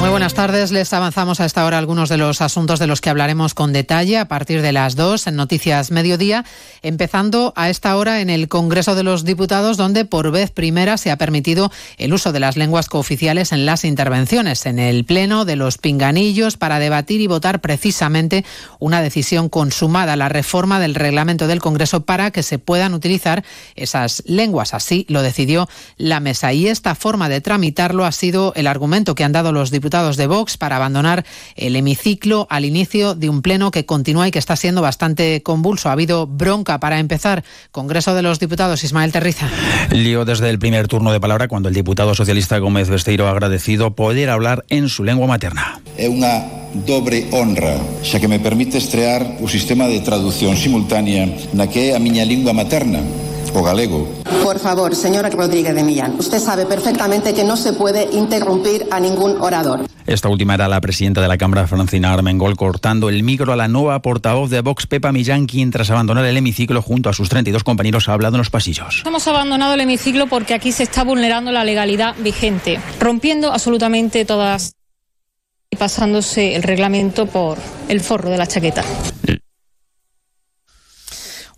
Speaker 17: Muy buenas tardes. Les avanzamos a esta hora algunos de los asuntos de los que hablaremos con detalle a partir de las dos en Noticias Mediodía, empezando a esta hora en el Congreso de los Diputados, donde por vez primera se ha permitido el uso de las lenguas cooficiales en las intervenciones, en el Pleno de los Pinganillos, para debatir y votar precisamente una decisión consumada, la reforma del reglamento del Congreso para que se puedan utilizar esas lenguas. Así lo decidió la mesa. Y esta forma de tramitarlo ha sido el argumento que han dado los diputados de Vox para abandonar el hemiciclo al inicio de un pleno que continúa y que está siendo bastante convulso. Ha habido bronca para empezar. Congreso de los Diputados, Ismael Terriza.
Speaker 18: Lío desde el primer turno de palabra cuando el diputado socialista Gómez Besteiro ha agradecido poder hablar en su lengua materna.
Speaker 19: Es una doble honra, ya que me permite estrear un sistema de traducción simultánea na que é a miña lingua materna, o galego.
Speaker 20: Por favor, señora Rodríguez de Millán, usted sabe perfectamente que no se puede interrumpir a ningún orador.
Speaker 18: Esta última era la presidenta de la Cámara, Francina Armengol, cortando el micro a la nueva portavoz de Vox, Pepa Millán, quien tras abandonar el hemiciclo junto a sus 32 compañeros ha hablado en los pasillos.
Speaker 21: Hemos abandonado el hemiciclo porque aquí se está vulnerando la legalidad vigente, rompiendo absolutamente todas y pasándose el reglamento por el forro de la chaqueta.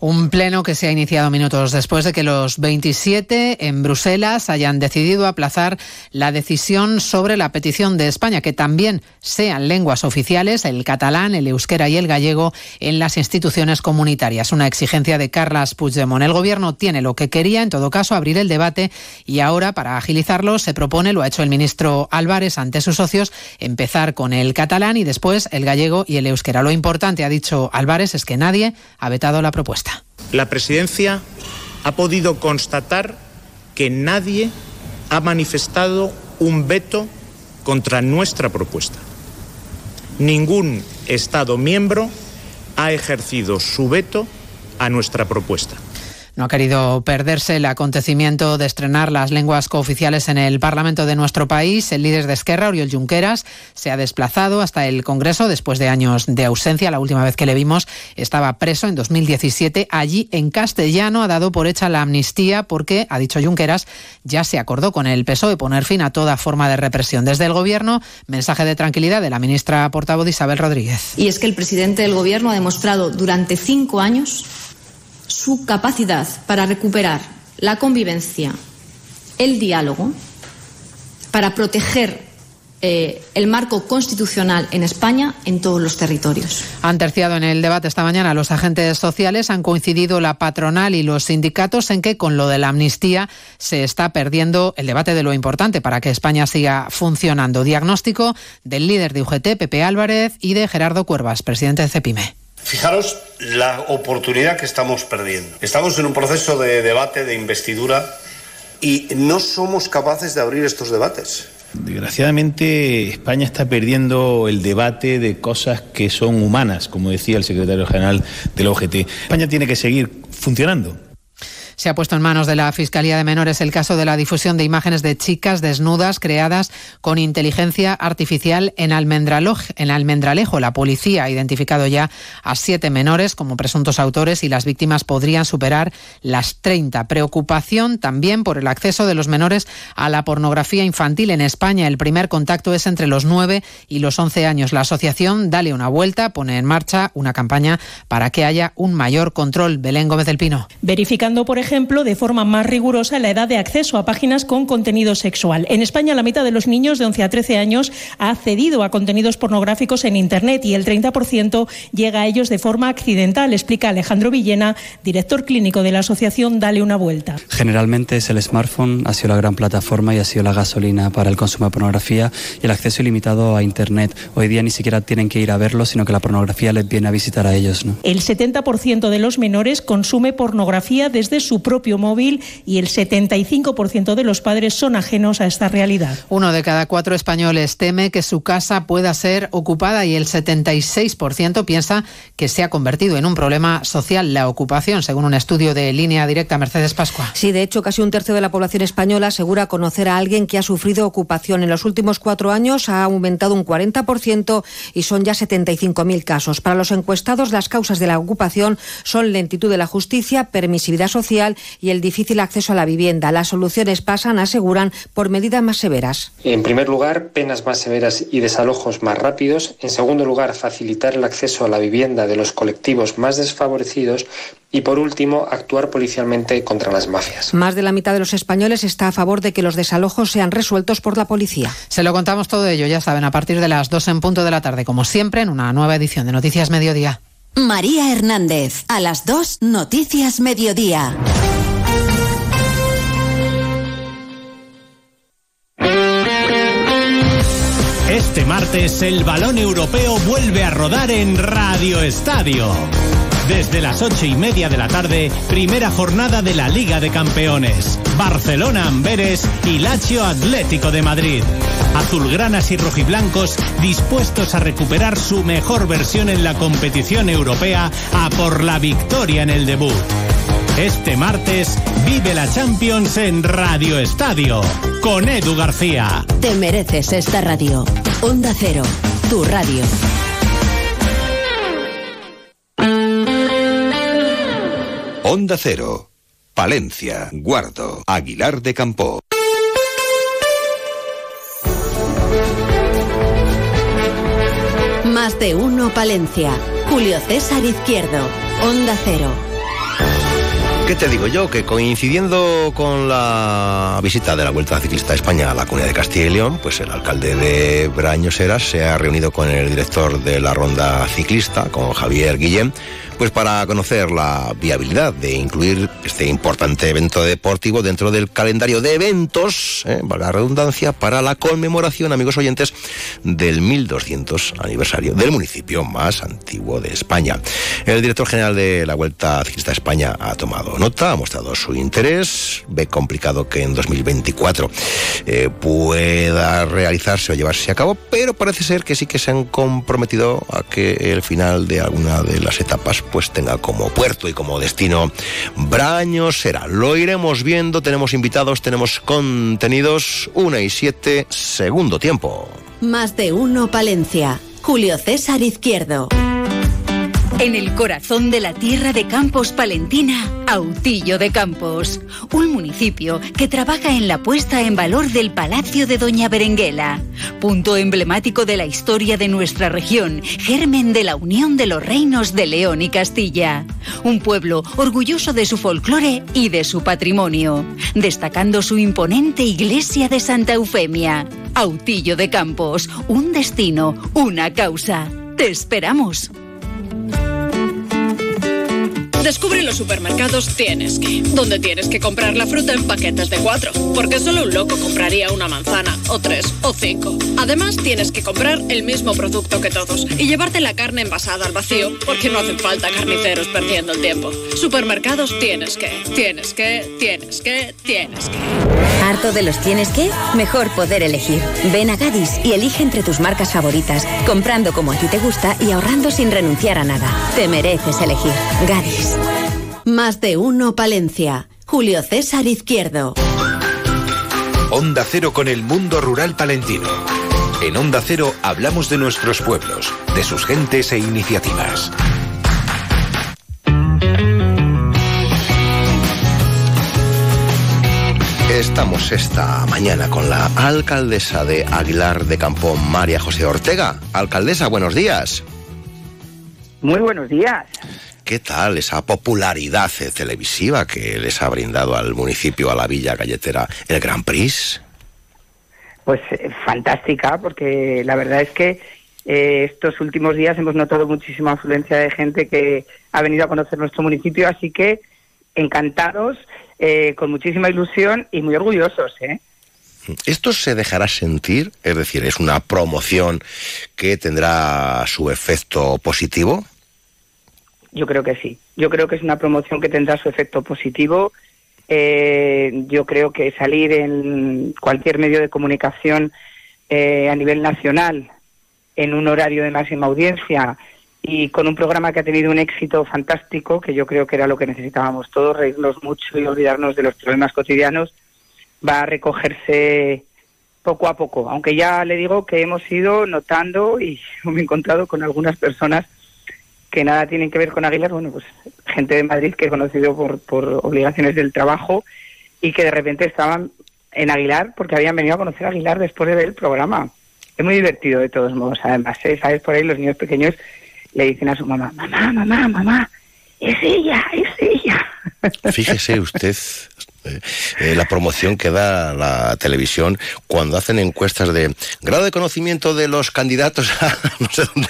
Speaker 17: Un pleno que se ha iniciado minutos después de que los 27 en Bruselas hayan decidido aplazar la decisión sobre la petición de España que también sean lenguas oficiales el catalán, el euskera y el gallego en las instituciones comunitarias. Una exigencia de Carlas Puigdemont. El gobierno tiene lo que quería, en todo caso, abrir el debate y ahora, para agilizarlo, se propone, lo ha hecho el ministro Álvarez ante sus socios, empezar con el catalán y después el gallego y el euskera. Lo importante, ha dicho Álvarez, es que nadie ha vetado la propuesta.
Speaker 22: La presidencia ha podido constatar que nadie ha manifestado un veto contra nuestra propuesta. Ningún Estado miembro ha ejercido su veto a nuestra propuesta.
Speaker 17: No ha querido perderse el acontecimiento de estrenar las lenguas cooficiales en el Parlamento de nuestro país. El líder de Esquerra, Oriol Junqueras, se ha desplazado hasta el Congreso después de años de ausencia. La última vez que le vimos estaba preso en 2017. Allí, en castellano, ha dado por hecha la amnistía porque, ha dicho Junqueras, ya se acordó con el PSOE poner fin a toda forma de represión. Desde el Gobierno, mensaje de tranquilidad de la ministra portavoz Isabel Rodríguez.
Speaker 23: Y es que el presidente del Gobierno ha demostrado durante cinco años su capacidad para recuperar la convivencia, el diálogo, para proteger eh, el marco constitucional en España en todos los territorios.
Speaker 17: Han terciado en el debate esta mañana los agentes sociales, han coincidido la patronal y los sindicatos en que con lo de la amnistía se está perdiendo el debate de lo importante para que España siga funcionando. Diagnóstico del líder de UGT, Pepe Álvarez, y de Gerardo Cuervas, presidente de CEPIME.
Speaker 24: Fijaros la oportunidad que estamos perdiendo. Estamos en un proceso de debate, de investidura, y no somos capaces de abrir estos debates.
Speaker 25: Desgraciadamente, España está perdiendo el debate de cosas que son humanas, como decía el secretario general del OGT. España tiene que seguir funcionando.
Speaker 17: Se ha puesto en manos de la Fiscalía de Menores el caso de la difusión de imágenes de chicas desnudas creadas con inteligencia artificial en Almendralejo. En Almendralejo. La policía ha identificado ya a siete menores como presuntos autores y las víctimas podrían superar las 30. Preocupación también por el acceso de los menores a la pornografía infantil en España. El primer contacto es entre los 9 y los 11 años. La asociación Dale una vuelta pone en marcha una campaña para que haya un mayor control. Belén Gómez del Pino.
Speaker 26: Verificando, por de forma más rigurosa la edad de acceso a páginas con contenido sexual. En España, la mitad de los niños de 11 a 13 años ha accedido a contenidos pornográficos en Internet y el 30% llega a ellos de forma accidental, explica Alejandro Villena, director clínico de la asociación Dale una vuelta.
Speaker 27: Generalmente es el smartphone, ha sido la gran plataforma y ha sido la gasolina para el consumo de pornografía y el acceso ilimitado a Internet. Hoy día ni siquiera tienen que ir a verlo, sino que la pornografía les viene a visitar a ellos. ¿no?
Speaker 26: El 70% de los menores consume pornografía desde su propio móvil y el 75% de los padres son ajenos a esta realidad.
Speaker 17: Uno de cada cuatro españoles teme que su casa pueda ser ocupada y el 76% piensa que se ha convertido en un problema social la ocupación, según un estudio de línea directa Mercedes Pascua.
Speaker 28: Sí, de hecho, casi un tercio de la población española asegura conocer a alguien que ha sufrido ocupación. En los últimos cuatro años ha aumentado un 40% y son ya 75.000 casos. Para los encuestados, las causas de la ocupación son lentitud de la justicia, permisividad social y el difícil acceso a la vivienda. Las soluciones pasan, aseguran, por medidas más severas.
Speaker 29: En primer lugar, penas más severas y desalojos más rápidos. En segundo lugar, facilitar el acceso a la vivienda de los colectivos más desfavorecidos. Y por último, actuar policialmente contra las mafias.
Speaker 28: Más de la mitad de los españoles está a favor de que los desalojos sean resueltos por la policía.
Speaker 17: Se lo contamos todo ello, ya saben, a partir de las 2 en punto de la tarde, como siempre, en una nueva edición de Noticias Mediodía.
Speaker 1: María Hernández, a las 2, Noticias Mediodía.
Speaker 30: Este martes el balón europeo vuelve a rodar en Radio Estadio. Desde las ocho y media de la tarde, primera jornada de la Liga de Campeones. Barcelona Amberes y Lazio Atlético de Madrid. Azulgranas y rojiblancos dispuestos a recuperar su mejor versión en la competición europea a por la victoria en el debut. Este martes vive la Champions en Radio Estadio con Edu García.
Speaker 1: Te mereces esta radio. Onda Cero, tu radio.
Speaker 31: Onda Cero, Palencia, Guardo, Aguilar de Campo.
Speaker 1: Más de uno Palencia. Julio César Izquierdo, Onda Cero.
Speaker 2: ¿Qué te digo yo? Que coincidiendo con la visita de la Vuelta Ciclista a España a la Comunidad de Castilla y León, pues el alcalde de Braños Heras se ha reunido con el director de la ronda ciclista, con Javier Guillén, pues para conocer la viabilidad de incluir este importante evento deportivo dentro del calendario de eventos, eh, valga la redundancia, para la conmemoración, amigos oyentes, del 1200 aniversario del municipio más antiguo de España. El director general de la Vuelta Ciclista a España ha tomado nota, ha mostrado su interés, ve complicado que en 2024 eh, pueda realizarse o llevarse a cabo, pero parece ser que sí que se han comprometido a que el final de alguna de las etapas pues tenga como puerto y como destino Braños será. Lo iremos viendo, tenemos invitados, tenemos contenidos, una y siete, segundo tiempo.
Speaker 1: Más de uno Palencia. Julio César Izquierdo.
Speaker 5: En el corazón de la tierra de Campos Palentina, Autillo de Campos, un municipio que trabaja en la puesta en valor del Palacio de Doña Berenguela, punto emblemático de la historia de nuestra región, germen de la unión de los reinos de León y Castilla. Un pueblo orgulloso de su folclore y de su patrimonio, destacando su imponente iglesia de Santa Eufemia. Autillo de Campos, un destino, una causa. Te esperamos.
Speaker 32: Descubre los supermercados Tienes que, donde tienes que comprar la fruta en paquetes de cuatro, porque solo un loco compraría una manzana, o tres, o cinco. Además, tienes que comprar el mismo producto que todos y llevarte la carne envasada al vacío, porque no hacen falta carniceros perdiendo el tiempo. Supermercados Tienes que, tienes que, tienes que, tienes que.
Speaker 33: ¿Harto de los tienes que? Mejor poder elegir. Ven a Gadis y elige entre tus marcas favoritas, comprando como a ti te gusta y ahorrando sin renunciar a nada. Te mereces elegir. Gadis.
Speaker 1: Más de uno Palencia. Julio César Izquierdo.
Speaker 31: Onda Cero con el mundo rural palentino. En Onda Cero hablamos de nuestros pueblos, de sus gentes e iniciativas.
Speaker 2: Estamos esta mañana con la alcaldesa de Aguilar de Campo, María José Ortega. Alcaldesa, buenos días.
Speaker 34: Muy buenos días.
Speaker 2: ¿Qué tal esa popularidad televisiva que les ha brindado al municipio, a la villa galletera, el Gran Prix?
Speaker 34: Pues eh, fantástica, porque la verdad es que eh, estos últimos días hemos notado muchísima afluencia de gente que ha venido a conocer nuestro municipio, así que encantados, eh, con muchísima ilusión y muy orgullosos. ¿eh?
Speaker 2: ¿Esto se dejará sentir? Es decir, ¿es una promoción que tendrá su efecto positivo?
Speaker 34: Yo creo que sí. Yo creo que es una promoción que tendrá su efecto positivo. Eh, yo creo que salir en cualquier medio de comunicación eh, a nivel nacional en un horario de máxima audiencia y con un programa que ha tenido un éxito fantástico, que yo creo que era lo que necesitábamos todos, reírnos mucho y olvidarnos de los problemas cotidianos, va a recogerse poco a poco. Aunque ya le digo que hemos ido notando y me he encontrado con algunas personas que nada tienen que ver con Aguilar, bueno, pues gente de Madrid que he conocido por, por obligaciones del trabajo y que de repente estaban en Aguilar porque habían venido a conocer a Aguilar después de ver el programa. Es muy divertido de todos modos, además, ¿eh? ¿sabes? Por ahí los niños pequeños le dicen a su mamá, mamá, mamá, mamá, es ella, es ella.
Speaker 2: Fíjese usted eh, eh, la promoción que da la televisión cuando hacen encuestas de grado de conocimiento de los candidatos a no sé dónde.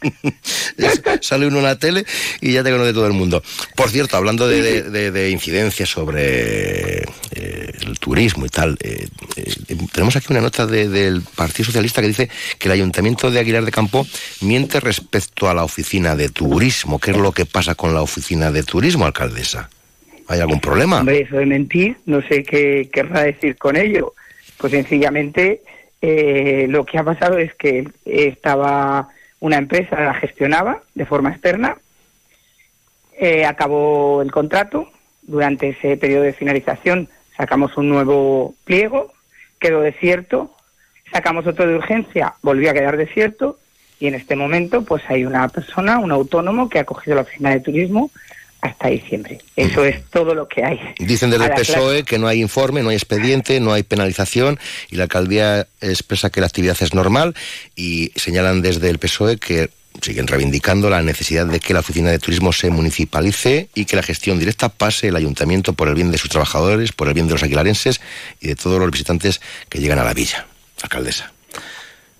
Speaker 2: Sale uno en la tele y ya te conoce todo el mundo. Por cierto, hablando de, de, de, de incidencias sobre eh, el turismo y tal, tenemos aquí una nota del Partido Socialista que dice que el Ayuntamiento de Aguilar de Campo miente respecto a la oficina de turismo. ¿Qué es lo que pasa con la oficina de turismo, alcaldesa? ¿Hay algún problema?
Speaker 34: Hombre, eso de mentir, no sé qué querrá decir con ello. Pues sencillamente eh, lo que ha pasado es que estaba una empresa, la gestionaba de forma externa, eh, acabó el contrato, durante ese periodo de finalización sacamos un nuevo pliego, quedó desierto, sacamos otro de urgencia, volvió a quedar desierto y en este momento pues hay una persona, un autónomo que ha cogido la oficina de turismo hasta diciembre. Eso es todo lo que hay.
Speaker 2: Dicen desde el PSOE que no hay informe, no hay expediente, no hay penalización y la alcaldía expresa que la actividad es normal y señalan desde el PSOE que siguen reivindicando la necesidad de que la oficina de turismo se municipalice y que la gestión directa pase el ayuntamiento por el bien de sus trabajadores, por el bien de los aguilarenses y de todos los visitantes que llegan a la villa. Alcaldesa.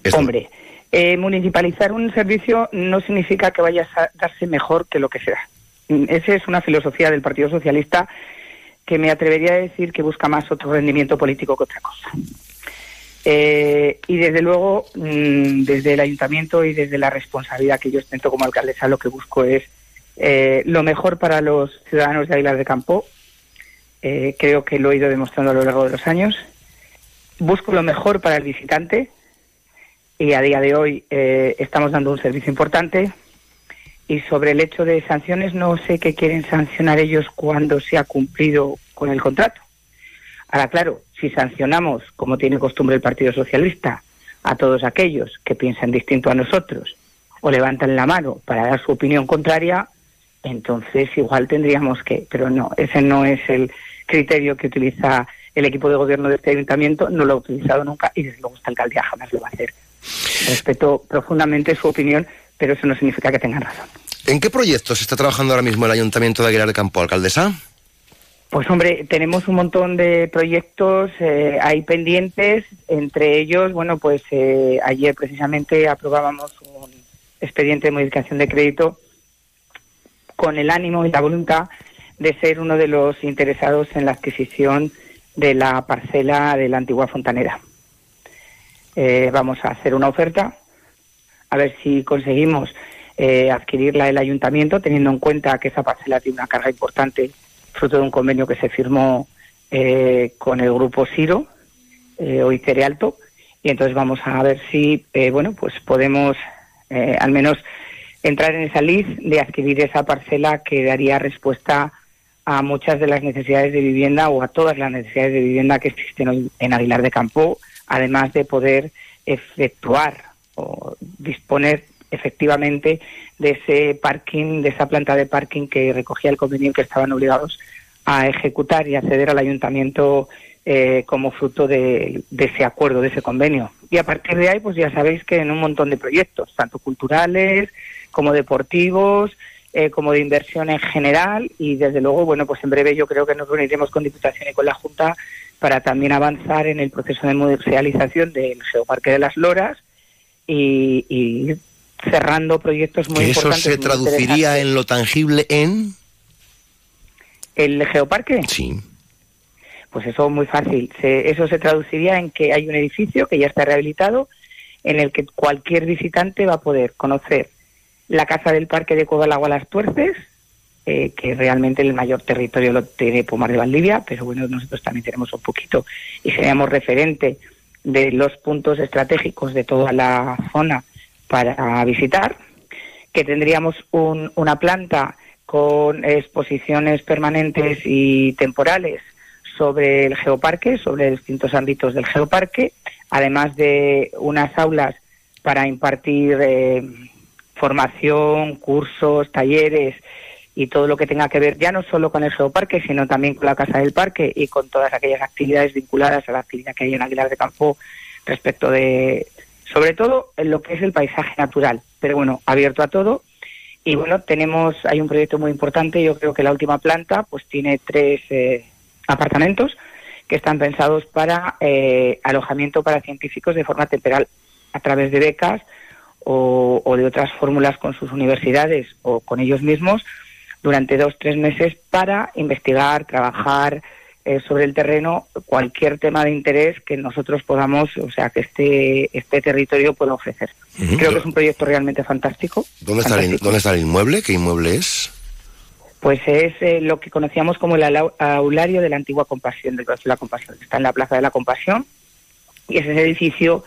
Speaker 34: Esto... Hombre, eh, municipalizar un servicio no significa que vaya a darse mejor que lo que se da. Esa es una filosofía del Partido Socialista que me atrevería a decir que busca más otro rendimiento político que otra cosa. Eh, y desde luego, mmm, desde el ayuntamiento y desde la responsabilidad que yo ostento como alcaldesa, lo que busco es eh, lo mejor para los ciudadanos de Aguilar de Campo. Eh, creo que lo he ido demostrando a lo largo de los años. Busco lo mejor para el visitante y a día de hoy eh, estamos dando un servicio importante. Y sobre el hecho de sanciones, no sé qué quieren sancionar ellos cuando se ha cumplido con el contrato. Ahora, claro, si sancionamos, como tiene costumbre el Partido Socialista, a todos aquellos que piensan distinto a nosotros o levantan la mano para dar su opinión contraria, entonces igual tendríamos que, pero no, ese no es el criterio que utiliza el equipo de gobierno de este ayuntamiento, no lo ha utilizado nunca y desde luego esta alcaldía jamás lo va a hacer. Respeto profundamente su opinión, pero eso no significa que tengan razón.
Speaker 2: ¿En qué proyectos está trabajando ahora mismo el Ayuntamiento de Aguilar de Campo, alcaldesa?
Speaker 34: Pues hombre, tenemos un montón de proyectos eh, ahí pendientes, entre ellos, bueno, pues eh, ayer precisamente aprobábamos un expediente de modificación de crédito con el ánimo y la voluntad de ser uno de los interesados en la adquisición de la parcela de la antigua fontanera. Eh, vamos a hacer una oferta, a ver si conseguimos eh, adquirirla el ayuntamiento, teniendo en cuenta que esa parcela tiene una carga importante, fruto de un convenio que se firmó eh, con el grupo Siro, eh, hoy Cerealto, y entonces vamos a ver si, bueno, pues podemos al menos entrar en esa lista de adquirir esa parcela que daría respuesta a muchas de las necesidades de vivienda o a todas las necesidades de vivienda que existen hoy en Aguilar de Campo, además de poder efectuar o disponer efectivamente de ese parking, de esa planta de parking que recogía el convenio que estaban obligados a ejecutar y acceder al ayuntamiento eh, como fruto de, ese acuerdo, de ese convenio. Y a partir de ahí, pues ya sabéis que en un montón de proyectos, tanto culturales como deportivos, eh, como de inversión en general y desde luego, bueno, pues en breve yo creo que nos reuniremos con Diputación y con la Junta para también avanzar en el proceso de musealización del Geoparque de las Loras y, cerrando proyectos muy importantes.
Speaker 2: ¿Eso se traduciría en lo tangible en...?
Speaker 34: ¿El Geoparque?
Speaker 2: Sí.
Speaker 34: Pues eso es muy fácil. eso se traduciría en que hay un edificio que ya está rehabilitado en el que cualquier visitante va a poder conocer la Casa del Parque de Cueva Agua Las Tuerces, eh, que realmente el mayor territorio lo tiene Pomar de Valdivia, pero bueno, nosotros también tenemos un poquito y seríamos referente de los puntos estratégicos de toda la zona para visitar, que tendríamos una planta con exposiciones permanentes y temporales sobre el geoparque, sobre distintos ámbitos del geoparque, además de unas aulas para impartir eh, formación, cursos, talleres y todo lo que tenga que ver ya no solo con el geoparque, sino también con la Casa del Parque y con todas aquellas actividades vinculadas a la actividad que hay en Aguilar de Campo respecto de, sobre todo, en lo que es el paisaje natural, pero bueno, abierto a todo. Y bueno, tenemos, hay un proyecto muy importante, yo creo que la última planta pues tiene tres eh, apartamentos que están pensados para eh, alojamiento para científicos de forma temporal a través de becas o, de otras fórmulas con sus universidades o con ellos mismos durante dos, tres meses para investigar, trabajar eh, sobre el terreno cualquier tema de interés que nosotros podamos, o sea, que este, este territorio pueda ofrecer. Creo que es un proyecto realmente fantástico.
Speaker 2: ¿Dónde está, El, ¿Dónde está el inmueble? ¿Qué inmueble es?
Speaker 34: Pues es eh, lo que conocíamos como el aulario de la antigua Compasión, de la Compasión. Está en la Plaza de la Compasión y es ese edificio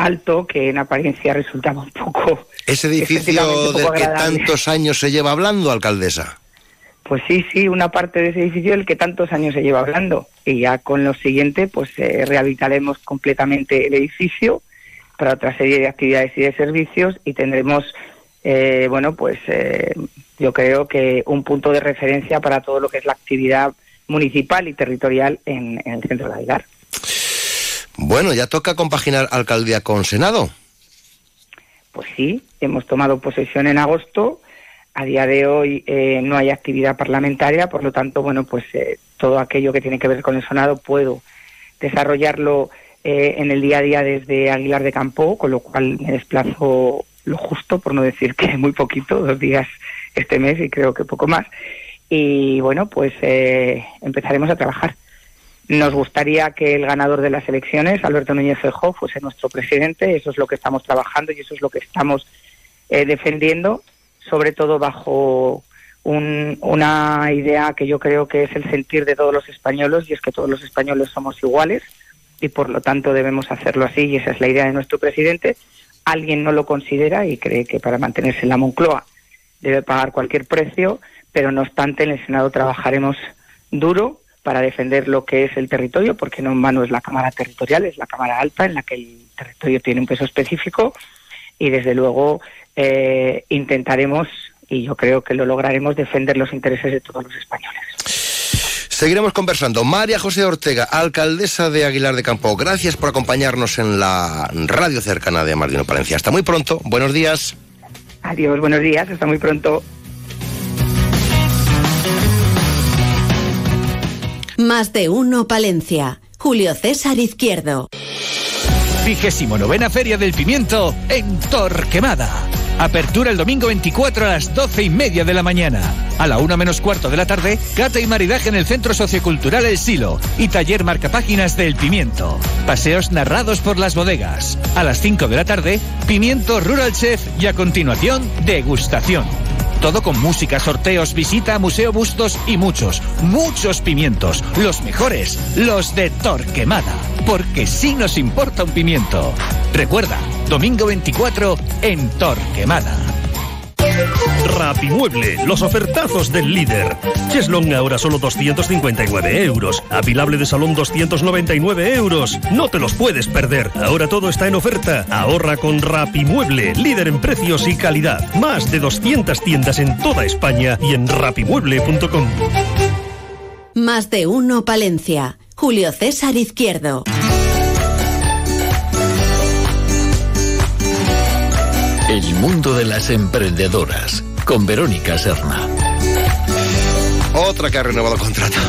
Speaker 34: alto que en apariencia resultaba un poco...
Speaker 2: ¿Ese edificio del que tantos años se lleva hablando, alcaldesa?
Speaker 34: Pues sí, sí, una parte de ese edificio del que tantos años se lleva hablando. Y ya con lo siguiente, pues eh, rehabilitaremos completamente el edificio para otra serie de actividades y de servicios y tendremos, eh, bueno, pues eh, yo creo que un punto de referencia para todo lo que es la actividad municipal y territorial en, en el centro de Aguilar.
Speaker 2: Bueno, ya toca compaginar alcaldía con Senado.
Speaker 34: Pues sí, hemos tomado posesión en agosto. A día de hoy eh, no hay actividad parlamentaria, por lo tanto, bueno, pues eh, todo aquello que tiene que ver con el Senado puedo desarrollarlo eh, en el día a día desde Aguilar de Campo, con lo cual me desplazo lo justo, por no decir que muy poquito, dos días este mes y creo que poco más. Y bueno, pues empezaremos a trabajar. Nos gustaría que el ganador de las elecciones, Alberto Núñez Feijóo, fuese nuestro presidente. Eso es lo que estamos trabajando y eso es lo que estamos eh, defendiendo, sobre todo bajo una idea que yo creo que es el sentir de todos los españoles y es que todos los españoles somos iguales y por lo tanto debemos hacerlo así y esa es la idea de nuestro presidente. Alguien no lo considera y cree que para mantenerse en la Moncloa debe pagar cualquier precio, pero no obstante en el Senado trabajaremos duro para defender lo que es el territorio, porque no en mano es la Cámara Territorial, es la Cámara Alta en la que el territorio tiene un peso específico y desde luego eh, intentaremos, y yo creo que lo lograremos, defender los intereses de todos los españoles.
Speaker 2: Seguiremos conversando. María José Ortega, alcaldesa de Aguilar de Campo, gracias por acompañarnos en la radio cercana de Amardino Palencia. Hasta muy pronto. Buenos días.
Speaker 34: Adiós, buenos días. Hasta muy pronto.
Speaker 1: Más de uno Palencia. Julio César Izquierdo.
Speaker 30: Vigésimo novena Feria del Pimiento en Torquemada
Speaker 35: Apertura el domingo 24 a las 12 y media de la mañana. A la una menos cuarto de la tarde, cata y maridaje en el Centro Sociocultural El Silo y taller marcapáginas del Pimiento. Paseos narrados por las bodegas. A las 5 de la tarde, Pimiento Rural Chef y a continuación, degustación. Todo con música, sorteos, visita a Museo Bustos y muchos, muchos pimientos. Los mejores, los de Torquemada. Porque sí nos importa un pimiento. Recuerda, domingo 24 en Torquemada.
Speaker 36: Rapimueble, los ofertazos del líder. Cheslong ahora solo 259 euros. Apilable de salón 299 euros. No te los puedes perder. Ahora todo está en oferta. Ahorra con Rapimueble, líder en precios y calidad. Más de 200 tiendas en toda España y en rapimueble.com.
Speaker 1: Más de uno Palencia. Julio César Izquierdo.
Speaker 31: El mundo de las emprendedoras con Verónica Serna.
Speaker 2: Otra que ha renovado contrato.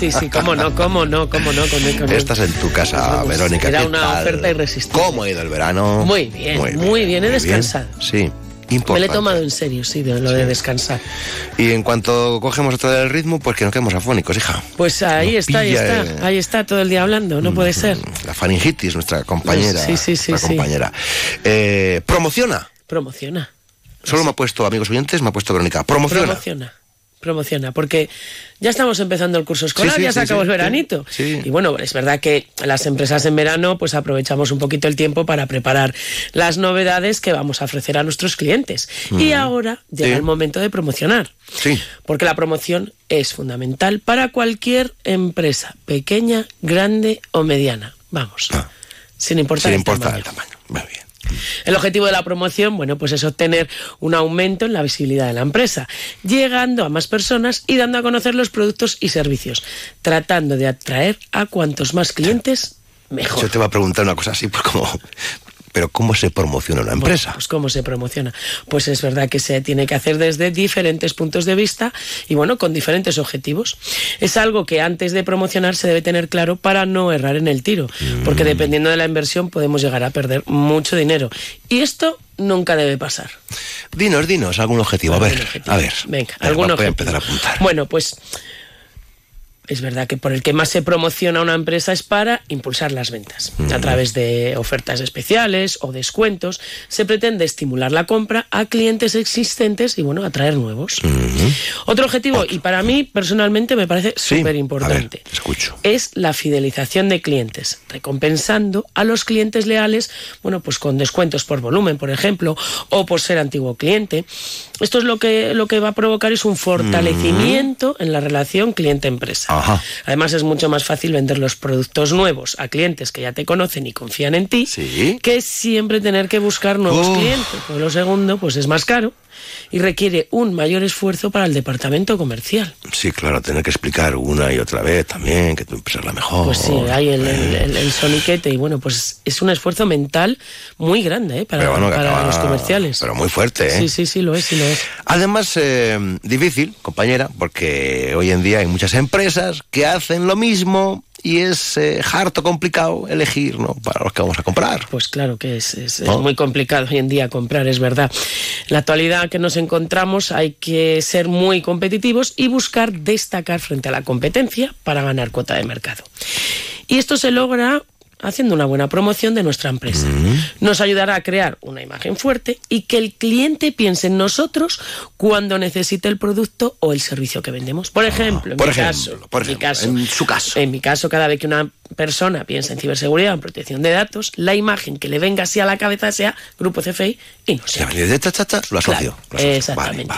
Speaker 37: Sí, sí, cómo no, cómo no, cómo no. Con, con
Speaker 2: Estás en tu casa, Verónica.
Speaker 37: Era
Speaker 2: ¿qué
Speaker 37: una
Speaker 2: tal?
Speaker 37: oferta irresistible.
Speaker 2: ¿Cómo ha ido el verano?
Speaker 37: Muy bien, muy bien, he descansado.
Speaker 2: Sí,
Speaker 37: Me lo he tomado en serio, sí, de lo de descansar.
Speaker 2: Y en cuanto cogemos otra del ritmo, pues que nos quedemos afónicos, hija.
Speaker 37: Pues ahí
Speaker 2: Nos
Speaker 37: está, ahí está, ahí está todo el día hablando, no puede ser.
Speaker 2: La faringitis, nuestra compañera.
Speaker 37: Sí, sí, sí,
Speaker 2: nuestra
Speaker 37: sí.
Speaker 2: compañera. Eh, promociona.
Speaker 37: Promociona,
Speaker 2: Solo me ha puesto, amigos oyentes, me ha puesto Verónica. Promociona.
Speaker 37: promociona, promociona, porque ya estamos empezando el curso escolar,
Speaker 2: Sí, sí,
Speaker 37: ya se
Speaker 2: sí,
Speaker 37: acabó el veranito. Y bueno, es verdad que las empresas en verano pues aprovechamos un poquito el tiempo para preparar las novedades que vamos a ofrecer a nuestros clientes. Y ahora llega el momento de promocionar.
Speaker 2: Sí.
Speaker 37: Porque la promoción es fundamental para cualquier empresa, pequeña, grande o mediana. Vamos. Sin importar
Speaker 2: Sin
Speaker 37: el
Speaker 2: importar
Speaker 37: tamaño.
Speaker 2: el tamaño.
Speaker 37: El objetivo de la promoción, bueno, pues es obtener un aumento en la visibilidad de la empresa, llegando a más personas y dando a conocer los productos y servicios, tratando de atraer a cuantos más clientes mejor.
Speaker 2: Yo te voy a preguntar una cosa así, pues como. Pero ¿cómo se promociona una empresa?
Speaker 37: Pues cómo se promociona. Pues es verdad que se tiene que hacer desde diferentes puntos de vista y bueno, con diferentes objetivos. Es algo que antes de promocionar se debe tener claro para no errar en el tiro, porque dependiendo de la inversión podemos llegar a perder mucho dinero. Y esto nunca debe pasar.
Speaker 2: Dinos, dinos, algún objetivo. A ver, a ver.
Speaker 37: Venga,
Speaker 2: A ver,
Speaker 37: algún
Speaker 2: voy a
Speaker 37: objetivo.
Speaker 2: empezar a apuntar.
Speaker 37: Bueno, pues es verdad que por el que más se promociona una empresa es para impulsar las ventas. A través de ofertas especiales o descuentos se pretende estimular la compra a clientes existentes y bueno, atraer nuevos. Otro objetivo, y para mí personalmente me parece súper importante, es la fidelización de clientes, recompensando a los clientes leales, bueno, pues con descuentos por volumen, por ejemplo, o por ser antiguo cliente. Esto es lo que, lo que va a provocar es un fortalecimiento en la relación cliente-empresa. Además es mucho más fácil vender los productos nuevos a clientes que ya te conocen y confían en ti que siempre tener que buscar nuevos
Speaker 2: Uf.
Speaker 37: clientes. Pues lo segundo, pues es más caro y requiere un mayor esfuerzo para el departamento comercial.
Speaker 2: Sí, claro, tener que explicar una y otra vez también que tu empresa es la mejor.
Speaker 37: Pues sí, hay el, el, el- el soniquete y bueno, pues es un esfuerzo mental muy grande ¿eh? para,
Speaker 2: bueno,
Speaker 37: para
Speaker 2: acaba-
Speaker 37: los comerciales.
Speaker 2: Pero muy fuerte, ¿eh?
Speaker 37: Sí, sí, sí, lo es, sí lo es.
Speaker 2: Además, eh, difícil, compañera, porque hoy en día hay muchas empresas que hacen lo mismo y es eh, harto complicado elegir, ¿no? Para los que vamos a comprar.
Speaker 37: Pues claro que es, es- muy complicado hoy en día comprar, es verdad. En la actualidad que nos encontramos hay que ser muy competitivos y buscar destacar frente a la competencia para ganar cuota de mercado. Y esto se logra haciendo una buena promoción de nuestra empresa. Nos ayudará a crear una imagen fuerte y que el cliente piense en nosotros cuando necesite el producto o el servicio que vendemos. Por ejemplo, en
Speaker 2: por
Speaker 37: mi
Speaker 2: ejemplo,
Speaker 37: caso,
Speaker 2: por
Speaker 37: en mi caso,
Speaker 2: en su caso.
Speaker 37: en mi caso, cada vez que una persona piensa en ciberseguridad en protección de datos, la imagen que le venga así a la cabeza sea Grupo CFI y no sé.
Speaker 2: De ta, ta, ta, lo asocio. lo asocio.
Speaker 37: Exactamente.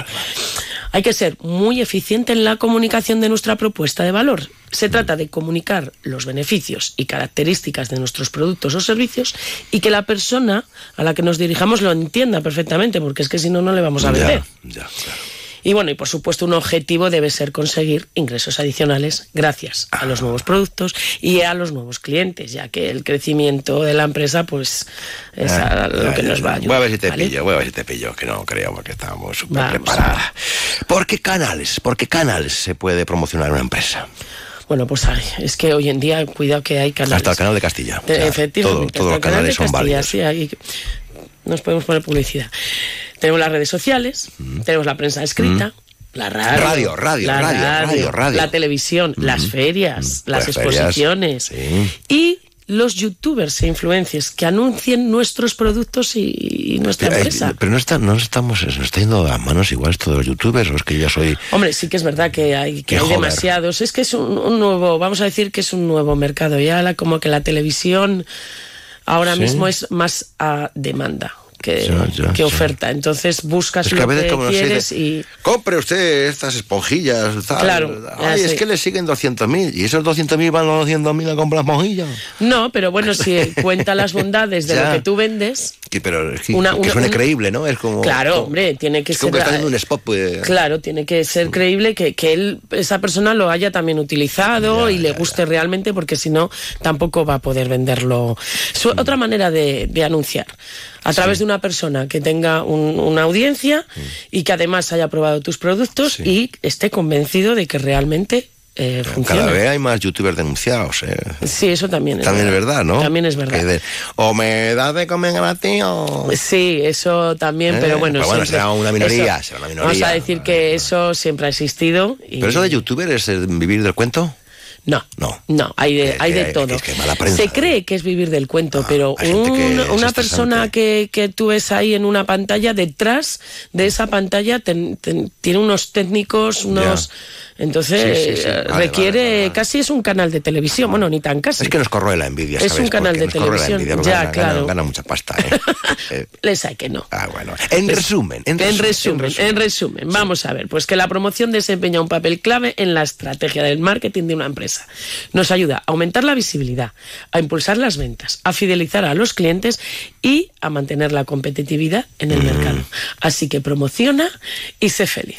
Speaker 37: Hay que ser muy eficiente en la comunicación de nuestra propuesta de valor. Se trata de comunicar los beneficios y características de nuestros productos o servicios y que la persona a la que nos dirijamos lo entienda perfectamente, porque es que si no, no le vamos a
Speaker 2: Ya,
Speaker 37: vender.
Speaker 2: ya,
Speaker 37: Y bueno, y por supuesto un objetivo debe ser conseguir ingresos adicionales gracias a los nuevos productos y a los nuevos clientes, ya que el crecimiento de la empresa pues es a
Speaker 2: Ah,
Speaker 37: lo
Speaker 2: ya,
Speaker 37: que
Speaker 2: ya,
Speaker 37: nos va a ayudar.
Speaker 2: Voy a ver si te
Speaker 37: ¿vale?
Speaker 2: pillo, voy a ver si te pillo, que no creo porque estamos súper
Speaker 37: Vamos.
Speaker 2: preparadas. ¿Por qué canales? ¿Por qué canales se puede promocionar una empresa?
Speaker 37: Bueno, pues ay, es que hoy en día, cuidado que hay canales.
Speaker 2: Hasta el canal de Castilla.
Speaker 37: Efectivamente.
Speaker 2: todo- todos los canales
Speaker 37: de
Speaker 2: son
Speaker 37: Castilla,
Speaker 2: válidos.
Speaker 37: sí, hay- nos podemos poner publicidad. Tenemos las redes sociales, tenemos la prensa escrita, la radio,
Speaker 2: Radio, radio,
Speaker 37: la
Speaker 2: radio, radio, radio.
Speaker 37: la televisión, las ferias, las
Speaker 2: Las ferias,
Speaker 37: exposiciones
Speaker 2: sí.
Speaker 37: y los youtubers e influencers que anuncien nuestros productos y, y nuestra
Speaker 2: Pero, eh,
Speaker 37: empresa.
Speaker 2: pero no, está, no estamos, nos está yendo a manos igual de los youtubers, o es que yo soy...
Speaker 37: Hombre, sí que es verdad que hay, que hay demasiados. Es que es un, un nuevo, vamos a decir que es un nuevo mercado. Ya la, como que la televisión ahora
Speaker 2: Sí.
Speaker 37: mismo es más a demanda que,
Speaker 2: Ya, ya,
Speaker 37: que oferta. Entonces buscas
Speaker 2: Es que a
Speaker 37: lo
Speaker 2: veces
Speaker 37: que
Speaker 2: como
Speaker 37: quieres
Speaker 2: dice,
Speaker 37: y...
Speaker 2: Compre usted estas esponjillas, tal.
Speaker 37: Claro,
Speaker 2: Ay, es
Speaker 37: sé.
Speaker 2: que le siguen 200.000 y esos 200.000 van a 200.000 a comprar esponjillas.
Speaker 37: No, pero bueno, si cuenta las bondades de lo que tú vendes,
Speaker 2: Que, pero es que,
Speaker 37: Una-
Speaker 2: que suene
Speaker 37: un-
Speaker 2: creíble, ¿no? Es como...
Speaker 37: claro,
Speaker 2: como-
Speaker 37: hombre, tiene que
Speaker 2: es como
Speaker 37: ser...
Speaker 2: que está haciendo un spot, pues...
Speaker 37: Claro, tiene que ser creíble que, que él, esa persona lo haya también utilizado y le guste realmente, porque si no, tampoco va a poder venderlo.
Speaker 2: Mm.
Speaker 37: Otra manera de, de anunciar, a través de una persona que tenga un- una audiencia
Speaker 2: Mm.
Speaker 37: y que además haya probado tus productos y esté convencido de que realmente eh, funciona.
Speaker 2: Cada vez hay más youtubers denunciados. eh.
Speaker 37: Sí, eso también es
Speaker 2: También es verdad, ¿no?
Speaker 37: También es verdad.
Speaker 2: De- o me das de comer gratis o...
Speaker 37: Sí, eso también,
Speaker 2: Eh,
Speaker 37: pero bueno.
Speaker 2: pero bueno,
Speaker 37: siempre-
Speaker 2: será una minoría,
Speaker 37: eso-
Speaker 2: será una minoría.
Speaker 37: Vamos a decir que eso siempre ha existido. Y
Speaker 2: ¿Pero eso de youtuber es eh, vivir del cuento?
Speaker 37: No.
Speaker 2: No.
Speaker 37: No, hay de,
Speaker 2: Que-
Speaker 37: hay de todo.
Speaker 2: que es que mala prensa.
Speaker 37: Se cree que es vivir del cuento, pero
Speaker 2: gente que
Speaker 37: un- una persona que, tú ves ahí en una pantalla, detrás de esa pantalla ten- ten- tiene unos técnicos, unos... Entonces
Speaker 2: Sí, sí, sí.
Speaker 37: eh,
Speaker 2: Vale,
Speaker 37: requiere, casi es un canal de televisión, bueno, ni tan casi.
Speaker 2: Es que nos corroe la envidia,
Speaker 37: Es un canal
Speaker 2: Porque
Speaker 37: de televisión.
Speaker 2: envidia,
Speaker 37: Ya,
Speaker 2: gana,
Speaker 37: claro.
Speaker 2: gana- gana mucha pasta, ¿eh? Eh,
Speaker 37: Les hay que no.
Speaker 2: Ah, bueno. En resumen, en
Speaker 37: En
Speaker 2: resumen,
Speaker 37: resumen, en resumen, vamos a ver, pues que la promoción desempeña un papel clave en la estrategia del marketing de una empresa. Nos ayuda a aumentar la visibilidad, a impulsar las ventas, a fidelizar a los clientes y a mantener la competitividad en
Speaker 2: Mm.
Speaker 37: el mercado. Así que promociona y sé feliz.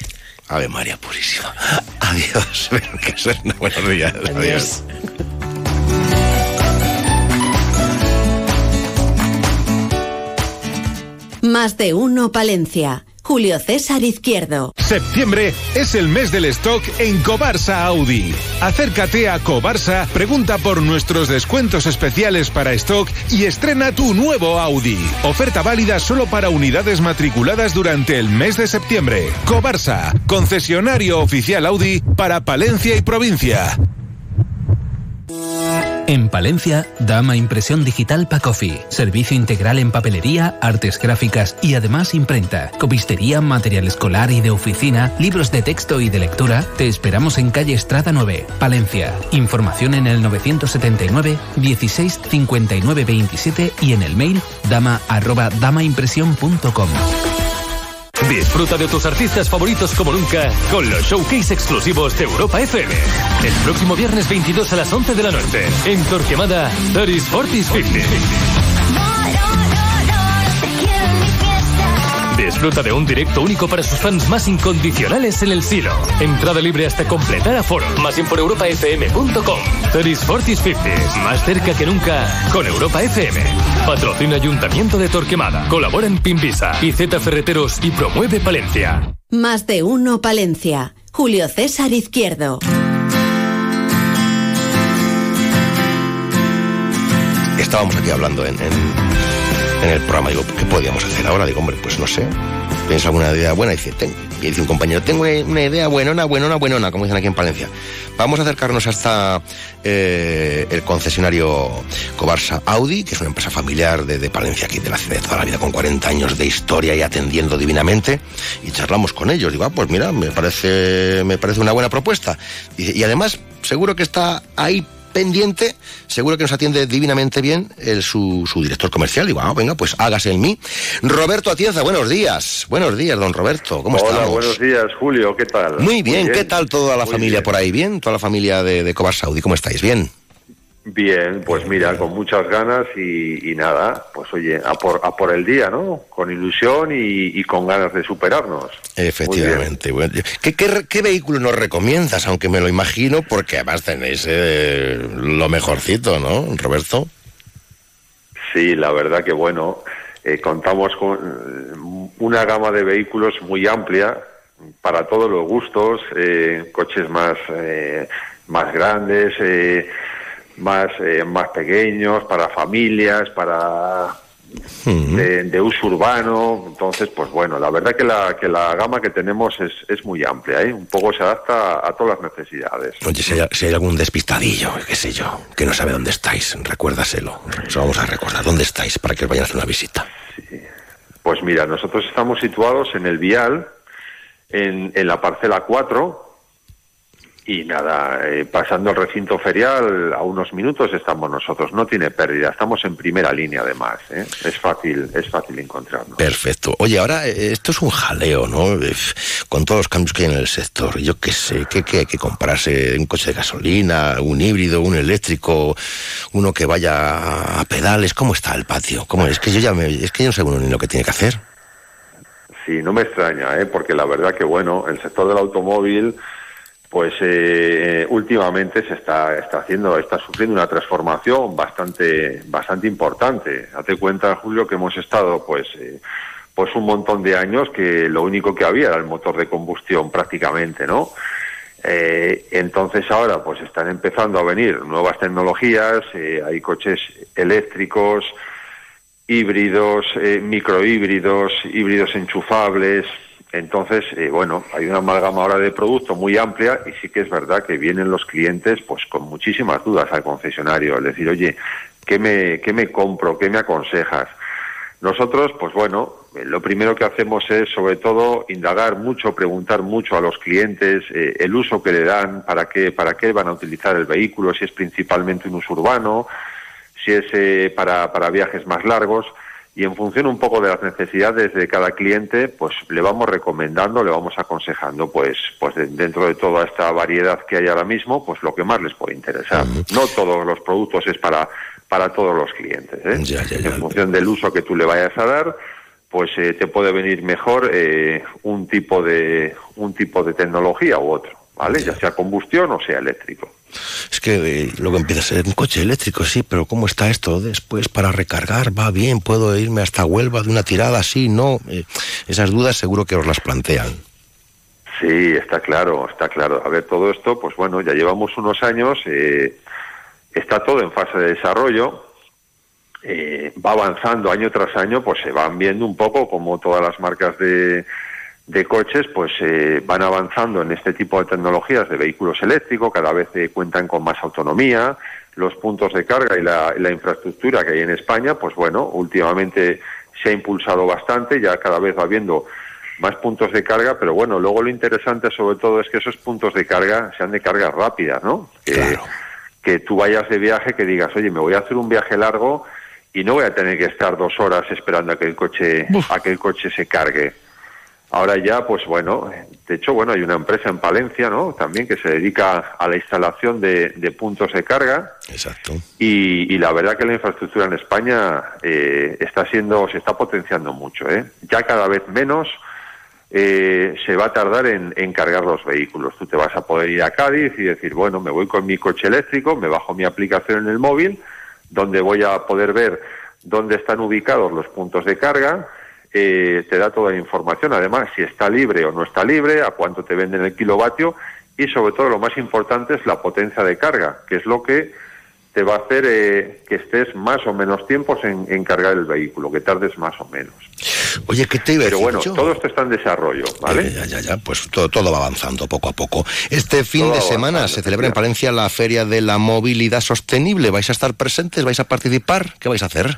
Speaker 2: Ave María Purísima. Adiós. Buena días. Adiós.
Speaker 1: Más de uno Palencia. Julio César Izquierdo.
Speaker 6: Septiembre es el mes del stock en Cobarsa Audi. Acércate a Cobarsa, pregunta por nuestros descuentos especiales para stock y estrena tu nuevo Audi. Oferta válida solo para unidades matriculadas durante el mes de septiembre. Cobarsa, concesionario oficial Audi para Palencia y provincia.
Speaker 38: En Palencia, Dama Impresión Digital Pacofi. Servicio integral en papelería, artes gráficas y además imprenta. Copistería, material escolar y de oficina, libros de texto y de lectura. Te esperamos en calle Estrada 9, Palencia. Información en el 979 16 59 27 y en el mail dama arroba damaimpresión.com.
Speaker 35: Disfruta de tus artistas favoritos como nunca con los showcase exclusivos de Europa FM. El próximo viernes 22 a las 11 de la noche en Torquemada, 30 Fortis 50. Disfruta de un directo único para sus fans más incondicionales en el Silo. Entrada libre hasta completar aforo. Más info en europafm.com. 30 Fortis 50. Más cerca que nunca con Europa FM. Patrocina Ayuntamiento de Torquemada. Colabora en Pimbisa y Z Ferreteros y promueve Palencia.
Speaker 1: Más de uno Palencia. Julio César Izquierdo.
Speaker 2: Estábamos aquí hablando en, en- en el programa, digo, ¿qué podíamos hacer ahora? Digo, hombre, pues no sé. Piensa alguna idea buena y dice, "Ten-". y dice un compañero, tengo una idea buenona, buenona, buenona, como dicen aquí en Palencia. Vamos a acercarnos hasta eh, el concesionario Cobarsa Audi, que es una empresa familiar de, de Palencia, aquí de la ciudad de toda la vida, con 40 años de historia y atendiendo divinamente, y charlamos con ellos. Digo, ah, pues mira, me parece, me parece una buena propuesta. Y, y además, seguro que está ahí pendiente, seguro que nos atiende divinamente bien el, su, su director comercial. Digo, ah, venga, pues hágase en mí. Roberto Atienza, buenos días. Buenos días, don Roberto. ¿Cómo
Speaker 39: Hola,
Speaker 2: estamos?
Speaker 39: buenos días, Julio. ¿Qué tal?
Speaker 2: Muy bien, ¿qué tal toda la
Speaker 39: Muy
Speaker 2: familia
Speaker 39: bien.
Speaker 2: por ahí? ¿Bien? ¿Toda la familia de, de Cobar Saudi? ¿Cómo estáis? ¿Bien?
Speaker 39: Bien, pues mira, con muchas ganas y, y nada, pues oye, a por, a por el día, ¿no? Con ilusión y, y con ganas de superarnos.
Speaker 2: Efectivamente. Bueno, ¿qué, qué, qué vehículo nos recomiendas? Aunque me lo imagino, porque además tenéis eh, lo mejorcito, ¿no, Roberto?
Speaker 39: Sí, la verdad que bueno, eh, contamos con eh, una gama de vehículos muy amplia para todos los gustos, eh, coches más, eh, más grandes, eh, más, eh, más pequeños, para familias, para de, de uso urbano. Entonces, pues bueno, la verdad que la, que la gama que tenemos es, es muy amplia, ¿eh? un poco se adapta a todas las necesidades.
Speaker 2: Oye, si hay, si hay algún despistadillo, qué sé yo, que no sabe dónde estáis, recuérdaselo. Se lo vamos a recordar. ¿Dónde estáis para que os vayan a hacer una visita?
Speaker 39: Pues mira, nosotros estamos situados en el Vial, en, en la parcela 4, y nada, eh, pasando el recinto ferial, a unos minutos estamos nosotros, no tiene pérdida, estamos en primera línea además, ¿eh? es fácil, es fácil encontrarnos.
Speaker 2: Perfecto. Oye, ahora eh, esto es un jaleo, ¿no? Eh, Con todos los cambios que hay en el sector. Yo qué sé, ¿qué, qué hay que comprarse? ¿Un coche de gasolina, un híbrido, un eléctrico, uno que vaya a pedales? ¿Cómo está el patio? ¿Cómo es? que yo ya me, es que yo no sé uno ni lo que tiene que hacer.
Speaker 39: Sí, no me extraña, ¿eh? porque la verdad que bueno, el sector del automóvil, pues eh, últimamente se está, está haciendo, está sufriendo una transformación bastante, bastante importante. Date cuenta, Julio, que hemos estado, pues, eh, pues un montón de años que lo único que había era el motor de combustión prácticamente, ¿no? Eh, entonces ahora, pues están empezando a venir nuevas tecnologías, eh, hay coches eléctricos, híbridos, microhíbridos, híbridos enchufables. Entonces, eh, bueno, hay una amalgama ahora de producto muy amplia y sí que es verdad que vienen los clientes pues con muchísimas dudas al concesionario. Es decir, oye, ¿qué me, qué me compro? ¿Qué me aconsejas? Nosotros, pues bueno, eh, lo primero que hacemos es sobre todo indagar mucho, preguntar mucho a los clientes eh, el uso que le dan, para qué, para qué van a utilizar el vehículo, si es principalmente un uso urbano, si es eh, para, para viajes más largos y en función un poco de las necesidades de cada cliente, pues le vamos recomendando, le vamos aconsejando, pues, pues de- dentro de toda esta variedad que hay ahora mismo, pues lo que más les puede interesar. No todos los productos es para, para todos los clientes. ¿eh? En función del uso que tú le vayas a dar, pues eh, te puede venir mejor eh, un tipo de un tipo de tecnología u otro, ¿vale? Ya sea combustión o sea eléctrico.
Speaker 2: Es que eh, luego empieza a ser un coche eléctrico, sí, pero ¿cómo está esto después para recargar? ¿Va bien? ¿Puedo irme hasta Huelva de una tirada? Sí, no. Eh, esas dudas seguro que os las plantean.
Speaker 39: Sí, está claro, está claro. A ver, todo esto, pues bueno, ya llevamos unos años, eh, está todo en fase de desarrollo, eh, va avanzando año tras año, pues se van viendo un poco como todas las marcas de, de coches, pues eh, van avanzando en este tipo de tecnologías de vehículos eléctricos, cada vez eh, cuentan con más autonomía, los puntos de carga y la, la infraestructura que hay en España, pues bueno, últimamente se ha impulsado bastante, ya cada vez va habiendo más puntos de carga, pero bueno, luego lo interesante sobre todo es que esos puntos de carga sean de carga rápida, ¿no? Que, que tú vayas de viaje, que digas, oye, me voy a hacer un viaje largo y no voy a tener que estar dos horas esperando a que el coche, a que el coche se cargue. Ahora ya, pues bueno, de hecho, bueno, hay una empresa en Palencia, ¿no? También que se dedica a la instalación de, de puntos de carga.
Speaker 2: Exacto.
Speaker 39: Y, y la verdad que la infraestructura en España eh, está siendo, se está potenciando mucho, ¿eh? Ya cada vez menos eh, se va a tardar en, en cargar los vehículos. Tú te vas a poder ir a Cádiz y decir, bueno, me voy con mi coche eléctrico, me bajo mi aplicación en el móvil, donde voy a poder ver dónde están ubicados los puntos de carga, eh, te da toda la información, además, si está libre o no está libre, a cuánto te venden el kilovatio y sobre todo lo más importante es la potencia de carga, que es lo que te va a hacer eh, que estés más o menos tiempos en, en cargar el vehículo, que tardes más o menos.
Speaker 2: Oye, ¿qué te iba a
Speaker 39: Pero
Speaker 2: decir
Speaker 39: bueno,
Speaker 2: yo?
Speaker 39: todo esto está en desarrollo, ¿vale?
Speaker 2: Ya, ya, ya, pues todo, todo va avanzando poco a poco. Este fin
Speaker 39: Todo
Speaker 2: de semana se celebra en Palencia la Feria de la Movilidad Sostenible. ¿Vais a estar presentes? ¿Vais a participar? ¿Qué vais a hacer?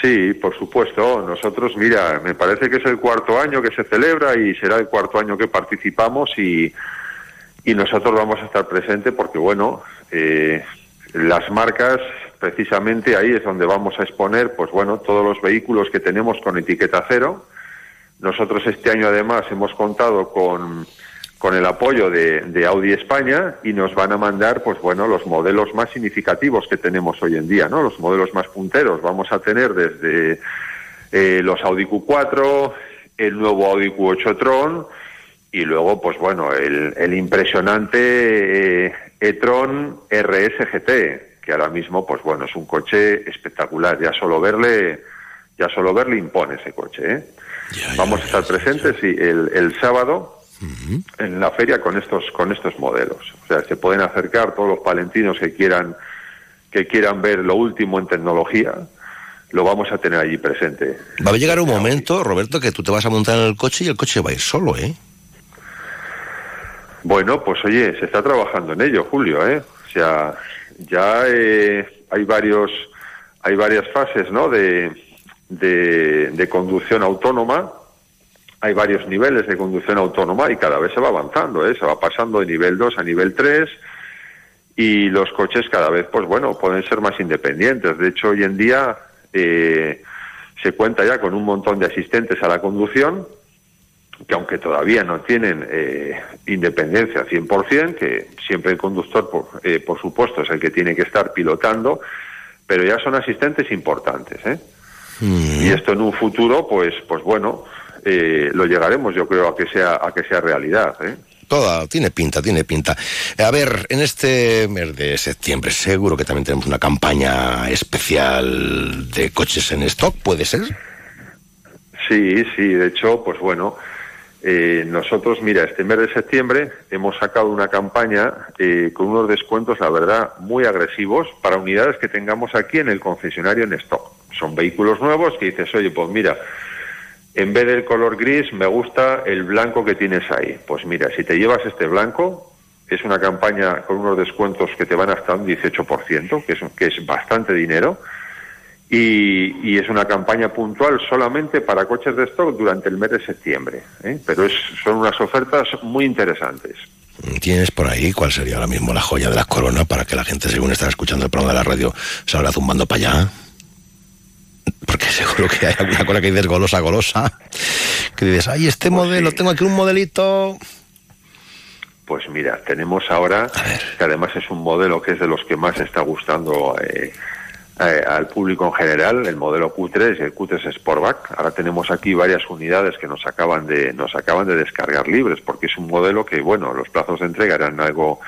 Speaker 39: Sí, por supuesto. Nosotros, mira, me parece que es el cuarto año que se celebra y será el cuarto año que participamos y, y nosotros vamos a estar presentes porque, bueno, eh, las marcas, precisamente ahí es donde vamos a exponer, pues bueno, todos los vehículos que tenemos con etiqueta cero. Nosotros este año además hemos contado con, con el apoyo de, de Audi España y nos van a mandar, pues bueno, los modelos más significativos que tenemos hoy en día, ¿no? Los modelos más punteros. Vamos a tener desde eh, los Audi Q4, el nuevo Audi Q8 Tron y luego, pues bueno, el, el impresionante eh, e-tron RS GT, que ahora mismo, pues bueno, es un coche espectacular. Ya solo verle, ya solo verle impone ese coche, ¿eh? Vamos a estar presentes sí, el, el sábado en la feria con estos con estos modelos. O sea, se pueden acercar todos los palentinos que quieran que quieran ver lo último en tecnología. lo vamos a tener allí presente.
Speaker 2: Va a llegar un momento, Roberto, que tú te vas a montar en el coche y el coche va a ir solo, ¿eh?
Speaker 39: Bueno, pues oye, se está trabajando en ello, Julio, ¿eh? O sea, ya eh, hay varios, hay varias fases, ¿no? De, de, de conducción autónoma. Hay varios niveles de conducción autónoma y cada vez se va avanzando, ¿eh? Se va pasando de nivel 2 a nivel 3 y los coches cada vez, pues bueno, pueden ser más independientes. De hecho, hoy en día eh, se cuenta ya con un montón de asistentes a la conducción que aunque todavía no tienen eh, independencia 100%, que siempre el conductor, por, eh, por supuesto, es el que tiene que estar pilotando, pero ya son asistentes importantes. ¿eh?
Speaker 2: Mm.
Speaker 39: Y esto en un futuro, pues, pues bueno, eh, lo llegaremos, yo creo, a que sea, a que sea realidad. ¿eh?
Speaker 2: Toda, tiene pinta, tiene pinta. A ver, en este mes de septiembre seguro que también tenemos una campaña especial de coches en stock, ¿puede ser?
Speaker 39: Sí, sí, de hecho, pues bueno, eh, nosotros, mira, este mes de septiembre hemos sacado una campaña eh, con unos descuentos, la verdad, muy agresivos para unidades que tengamos aquí en el concesionario en stock. Son vehículos nuevos que dices, oye, pues mira, en vez del color gris me gusta el blanco que tienes ahí. Pues mira, si te llevas este blanco, es una campaña con unos descuentos que te van hasta un 18%, que es, que es bastante dinero. Y, es una campaña puntual solamente para coches de stock durante el mes de septiembre. ¿eh? Pero es, son unas ofertas muy interesantes.
Speaker 2: ¿Tienes por ahí cuál sería ahora mismo la joya de la corona para que la gente, según está escuchando el programa de la radio, salga zumbando para allá? Porque seguro que hay alguna cosa que dices golosa, golosa. Que dices, ay, este
Speaker 39: Pues
Speaker 2: modelo,
Speaker 39: sí.
Speaker 2: tengo aquí un modelito.
Speaker 39: Pues mira, tenemos ahora, que además es un modelo que es de los que más está gustando eh, eh, al público en general, el modelo Q3 y el Q3 Sportback. Ahora tenemos aquí varias unidades que nos acaban de nos acaban de descargar libres, porque es un modelo que, bueno, los plazos de entrega eran algo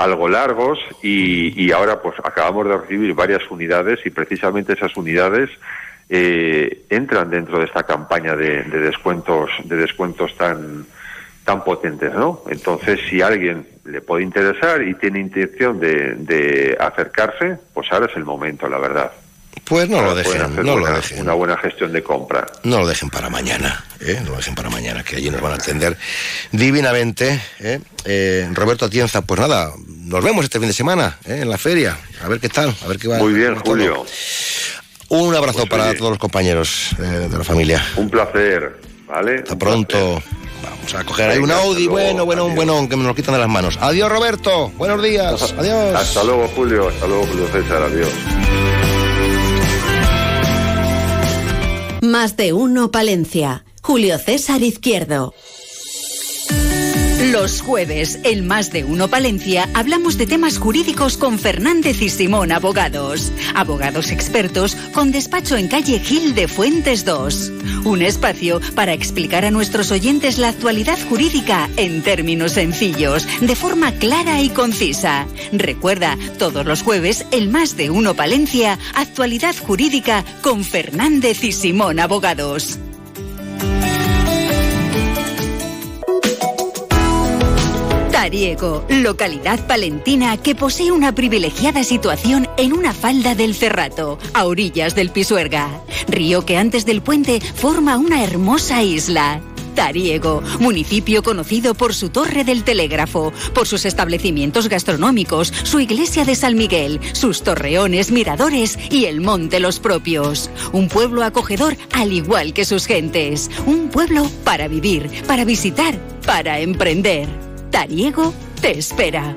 Speaker 39: algo largos y, y ahora pues acabamos de recibir varias unidades y precisamente esas unidades eh, entran dentro de esta campaña de, de descuentos de descuentos tan tan potentes, ¿no? Entonces, si a alguien le puede interesar y tiene intención de, de acercarse, pues ahora es el momento, la verdad.
Speaker 2: Pues no lo
Speaker 39: Ahora
Speaker 2: dejen, no lo dejen.
Speaker 39: Una buena gestión de compra.
Speaker 2: No lo dejen para mañana, ¿eh? No lo dejen para mañana, que allí nos van a atender divinamente. ¿eh? Eh, Roberto Atienza, pues nada, nos vemos este fin de semana ¿eh? en la feria. A ver qué tal, a ver qué va.
Speaker 39: Muy bien,
Speaker 2: todo.
Speaker 39: Julio.
Speaker 2: Un abrazo
Speaker 39: Pues,
Speaker 2: para
Speaker 39: oye.
Speaker 2: todos los compañeros eh, de la familia.
Speaker 39: Un placer, ¿vale?
Speaker 2: Hasta pronto. Vamos a coger ahí un Audi
Speaker 39: luego.
Speaker 2: bueno, bueno, un buenón que me lo quitan de las manos. Adiós, Roberto. Buenos días. Adiós.
Speaker 39: Hasta luego, Julio. Hasta luego, Julio César. Adiós.
Speaker 1: Más de uno Palencia. Julio César Izquierdo.
Speaker 5: Los jueves, en Más de Uno Palencia, hablamos de temas jurídicos con Fernández y Simón Abogados. Abogados expertos con despacho en calle Gil de Fuentes 2. Un espacio para explicar a nuestros oyentes la actualidad jurídica en términos sencillos, de forma clara y concisa. Recuerda, todos los jueves, el Más de Uno Palencia, actualidad jurídica con Fernández y Simón Abogados. Tariego, localidad palentina que posee una privilegiada situación en una falda del Cerrato, a orillas del Pisuerga. Río que antes del puente forma una hermosa isla. Tariego, municipio conocido por su torre del telégrafo, por sus establecimientos gastronómicos, su iglesia de San Miguel, sus torreones, miradores y el monte los propios. Un pueblo acogedor al igual que sus gentes. Un pueblo para vivir, para visitar, para emprender. Tariego te espera.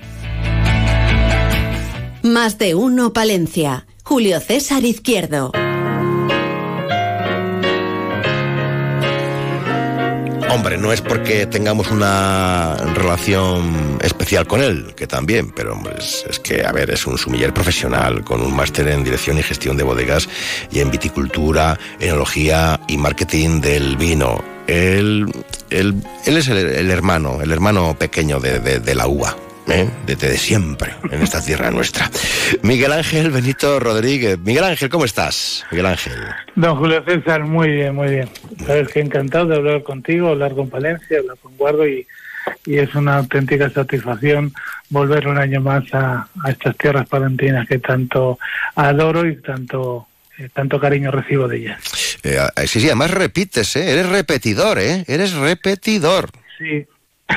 Speaker 1: Más de uno Palencia. Julio César Izquierdo.
Speaker 2: Hombre, no es porque tengamos una relación especial con él, que también, pero hombre, es, que, a ver, es un sumiller profesional con un máster en dirección y gestión de bodegas y en viticultura, enología y marketing del vino. Él, él, él es el, hermano, el hermano pequeño de, de la uva. ¿Eh? Desde de siempre, en esta tierra nuestra. Miguel Ángel Benito Rodríguez. Miguel Ángel, ¿cómo estás? Miguel Ángel.
Speaker 40: Don Julio César, muy bien, muy bien. Sabes que encantado de hablar contigo, hablar con Palencia, hablar con Guardo y, y es una auténtica satisfacción volver un año más a, a estas tierras palentinas que tanto adoro y tanto, eh, tanto cariño recibo de ellas.
Speaker 2: Eh, sí, sí, además repites, ¿eh? Eres repetidor, ¿eh? Eres repetidor.
Speaker 40: Sí,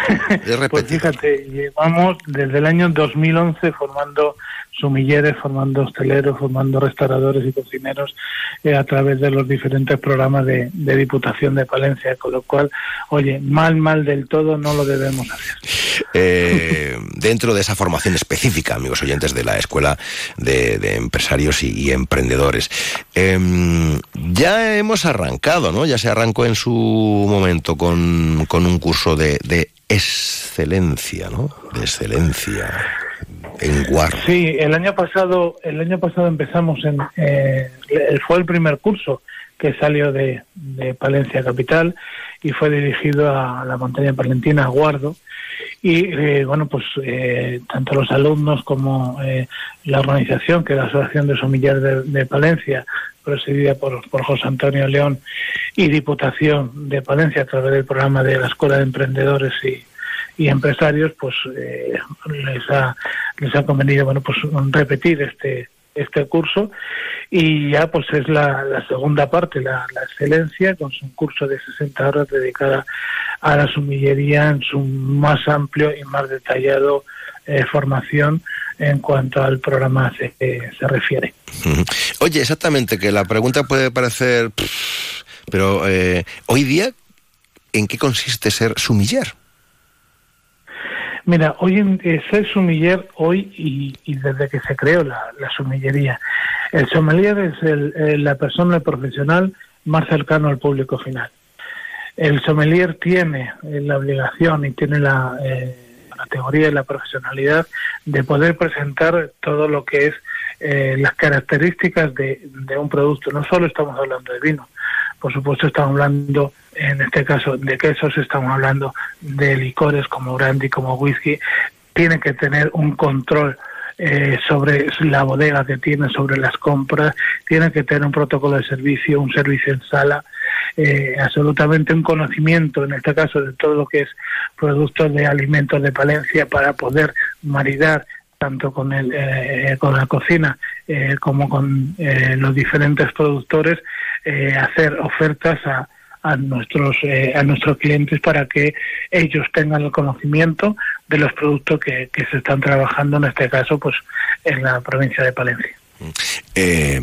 Speaker 40: pues fíjate, llevamos desde el año 2011 formando sumilleres, formando hosteleros, formando restauradores y cocineros eh, a través de los diferentes programas de, Diputación de Palencia, con lo cual, oye, mal, mal del todo no lo debemos hacer.
Speaker 2: Eh, dentro de esa formación específica, amigos oyentes de la Escuela de, Empresarios y, y Emprendedores. Em, ya hemos arrancado, ¿no? Ya se arrancó en su momento con, con un curso de, de excelencia, ¿no? De excelencia
Speaker 40: Sí, el año pasado, el año pasado empezamos en, eh, fue el primer curso que salió de, de Palencia Capital y fue dirigido a la montaña palentina, a Guardo. Y eh, bueno, pues eh, tanto los alumnos como eh, la organización, que es la Asociación de Somilleros de, de Palencia, presidida por, por José Antonio León, y Diputación de Palencia a través del programa de la Escuela de Emprendedores y, y Empresarios, pues eh, les ha les ha convenido bueno pues repetir este este curso y ya pues es la, la segunda parte, la, la excelencia, con un curso de 60 horas dedicada a la sumillería en su más amplio y más detallado eh, formación en cuanto al programa se, eh, se refiere.
Speaker 2: Oye, exactamente, que la pregunta puede parecer... pero eh, hoy día, ¿en qué consiste ser sumiller?
Speaker 40: Mira, hoy en eh, ser sumiller hoy y, y desde que se creó la, la sumillería, el sommelier es el- eh, la persona profesional más cercano al público final. El sommelier tiene eh, la obligación y tiene la eh, categoría y la profesionalidad de poder presentar todo lo que es eh, las características de un producto. No solo estamos hablando de vino, por supuesto estamos hablando, en este caso, de quesos, estamos hablando de licores como brandy, como whisky. Tiene que tener un control eh, sobre la bodega que tiene, sobre las compras, tiene que tener un protocolo de servicio, un servicio en sala, eh, absolutamente un conocimiento, en este caso, de todo lo que es productos de alimentos de Palencia para poder maridar tanto con, el, eh, con la cocina eh, como con eh, los diferentes productores, eh, hacer ofertas a, a nuestros eh, a nuestros clientes para que ellos tengan el conocimiento de los productos que, que se están trabajando en este caso pues en la provincia de Palencia.
Speaker 2: Eh,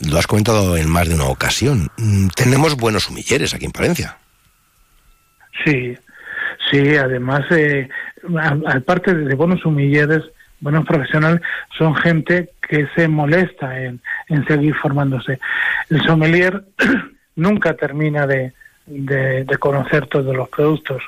Speaker 2: lo has comentado en más de una ocasión. Mm, Tenemos buenos humilleres aquí en Palencia.
Speaker 40: Sí, sí, además, eh, aparte de buenos humilleres, buenos profesionales, son gente que se molesta en, en seguir formándose. El sommelier nunca termina de, de, de conocer todos los productos,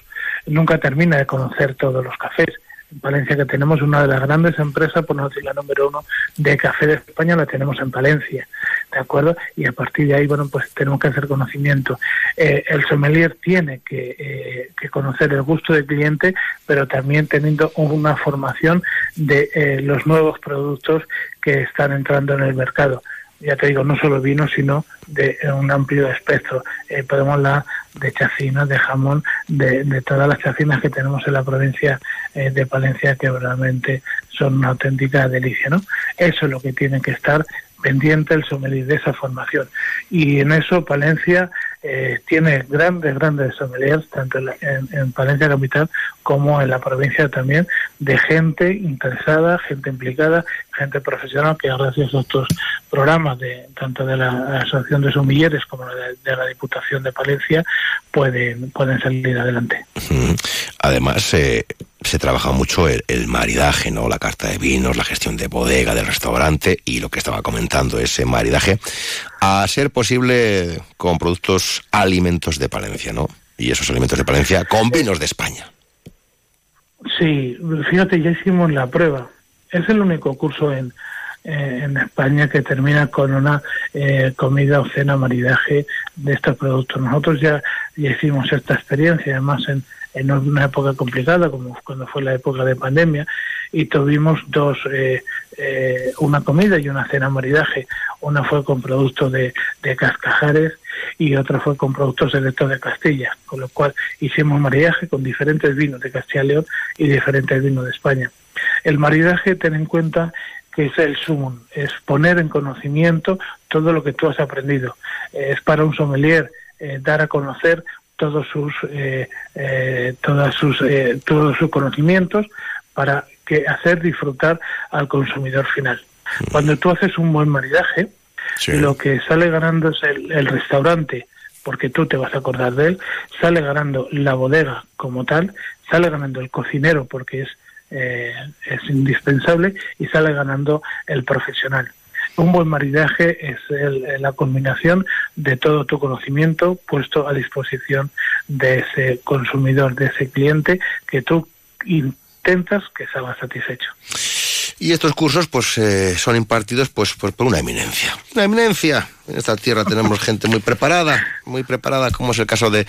Speaker 40: nunca termina de conocer todos los cafés. En Palencia, que tenemos una de las grandes empresas, por no decir la número uno, de café de España, la tenemos en Palencia, ¿de acuerdo? Y a partir de ahí, bueno, pues tenemos que hacer conocimiento. Eh, el sommelier tiene que, eh, que conocer el gusto del cliente, pero también teniendo una formación de eh, los nuevos productos que están entrando en el mercado. Ya te digo, no solo vino, sino de eh, un amplio espectro. Eh, podemos hablar de chacinas, de jamón, de, de todas las chacinas que tenemos en la provincia eh, de Palencia, que realmente son una auténtica delicia, ¿no? Eso es lo que tiene que estar pendiente el sommelier de esa formación. Y en eso Palencia eh, tiene grandes, grandes sommeliers, tanto en, Palencia Capital como en la provincia también, de gente interesada, gente implicada, gente profesional que gracias a estos programas, de tanto de la Asociación de Sumilleres como de, de la Diputación de Palencia, pueden, pueden salir adelante.
Speaker 2: Además, eh, se trabaja mucho el, maridaje, ¿no? La carta de vinos, la gestión de bodega, del restaurante y lo que estaba comentando, ese maridaje, a ser posible con productos alimentos de Palencia, ¿no? Y esos alimentos de Palencia con vinos de España.
Speaker 40: Sí, fíjate, ya hicimos la prueba. Es el único curso en, eh, en España que termina con una eh, comida o cena maridaje de estos productos. Nosotros ya, ya hicimos esta experiencia, además en, en una época complicada, como cuando fue la época de pandemia, y tuvimos dos, eh, eh, una comida y una cena maridaje. Una fue con productos de, de Cascajares y otra fue con productos selectos de Castilla, con lo cual hicimos maridaje con diferentes vinos de Castilla y León y diferentes vinos de España. El maridaje, ten en cuenta que es el sumum, es poner en conocimiento todo lo que tú has aprendido. Es para un sommelier eh, dar a conocer todos sus eh, eh, todas sus eh, todos sus conocimientos para que hacer disfrutar al consumidor final. Cuando tú haces un buen maridaje, lo que sale ganando es el, el restaurante, porque tú te vas a acordar de él, sale ganando la bodega como tal, sale ganando el cocinero porque es eh, es indispensable y sale ganando el profesional. Un buen maridaje es el- la combinación de todo tu conocimiento puesto a disposición de ese consumidor, de ese cliente que tú intentas que salga satisfecho.
Speaker 2: Y estos cursos pues eh, son impartidos pues, pues por una eminencia. Una eminencia. En esta tierra tenemos gente muy preparada, muy preparada, como es el caso de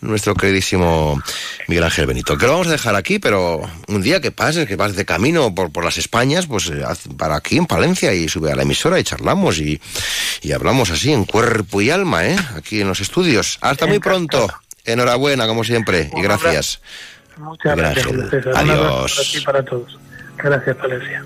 Speaker 2: nuestro queridísimo Miguel Ángel Benito. Que lo vamos a dejar aquí, pero un día que pases, que vas de camino por, por las Españas, pues eh, para aquí en Palencia y sube a la emisora y charlamos y, y hablamos así en cuerpo y alma, ¿eh? Aquí en los estudios. Hasta muy pronto. Enhorabuena, como siempre, y gracias.
Speaker 40: Muchas gracias.
Speaker 2: Adiós.
Speaker 40: para ti y para todos. Gracias, Palencia.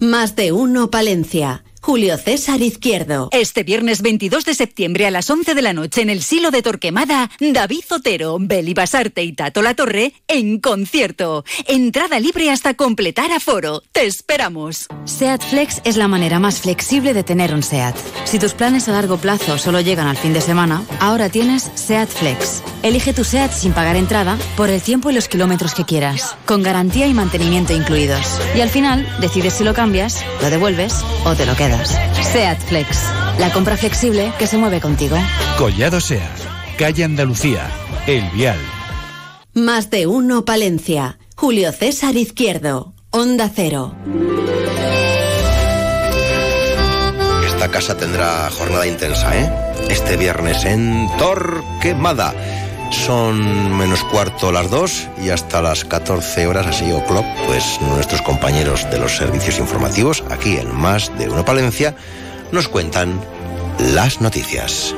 Speaker 1: Más de uno Palencia. Julio César Izquierdo.
Speaker 5: Este viernes 22 de septiembre a las 11 de la noche en el Silo de Torquemada, David Zotero, Beli Basarte y Tato La Torre en concierto. Entrada libre hasta completar aforo. Te esperamos.
Speaker 41: SEAT Flex es la manera más flexible de tener un SEAT. Si tus planes a largo plazo solo llegan al fin de semana, ahora tienes SEAT Flex. Elige tu SEAT sin pagar entrada por el tiempo y los kilómetros que quieras, con garantía y mantenimiento incluidos. Y al final, decides si lo cambias, lo devuelves o te lo quedas. SEAT Flex, la compra flexible que se mueve contigo.
Speaker 35: Collado Sea, calle Andalucía, El Vial.
Speaker 1: Más de uno Palencia. Julio César Izquierdo. Onda Cero.
Speaker 2: Esta casa tendrá jornada intensa, ¿eh? Este viernes en Torquemada. Son menos cuarto las dos y hasta las 14 horas, así o clock, pues nuestros compañeros de los servicios informativos, aquí en Más de Uno Palencia, nos cuentan las noticias.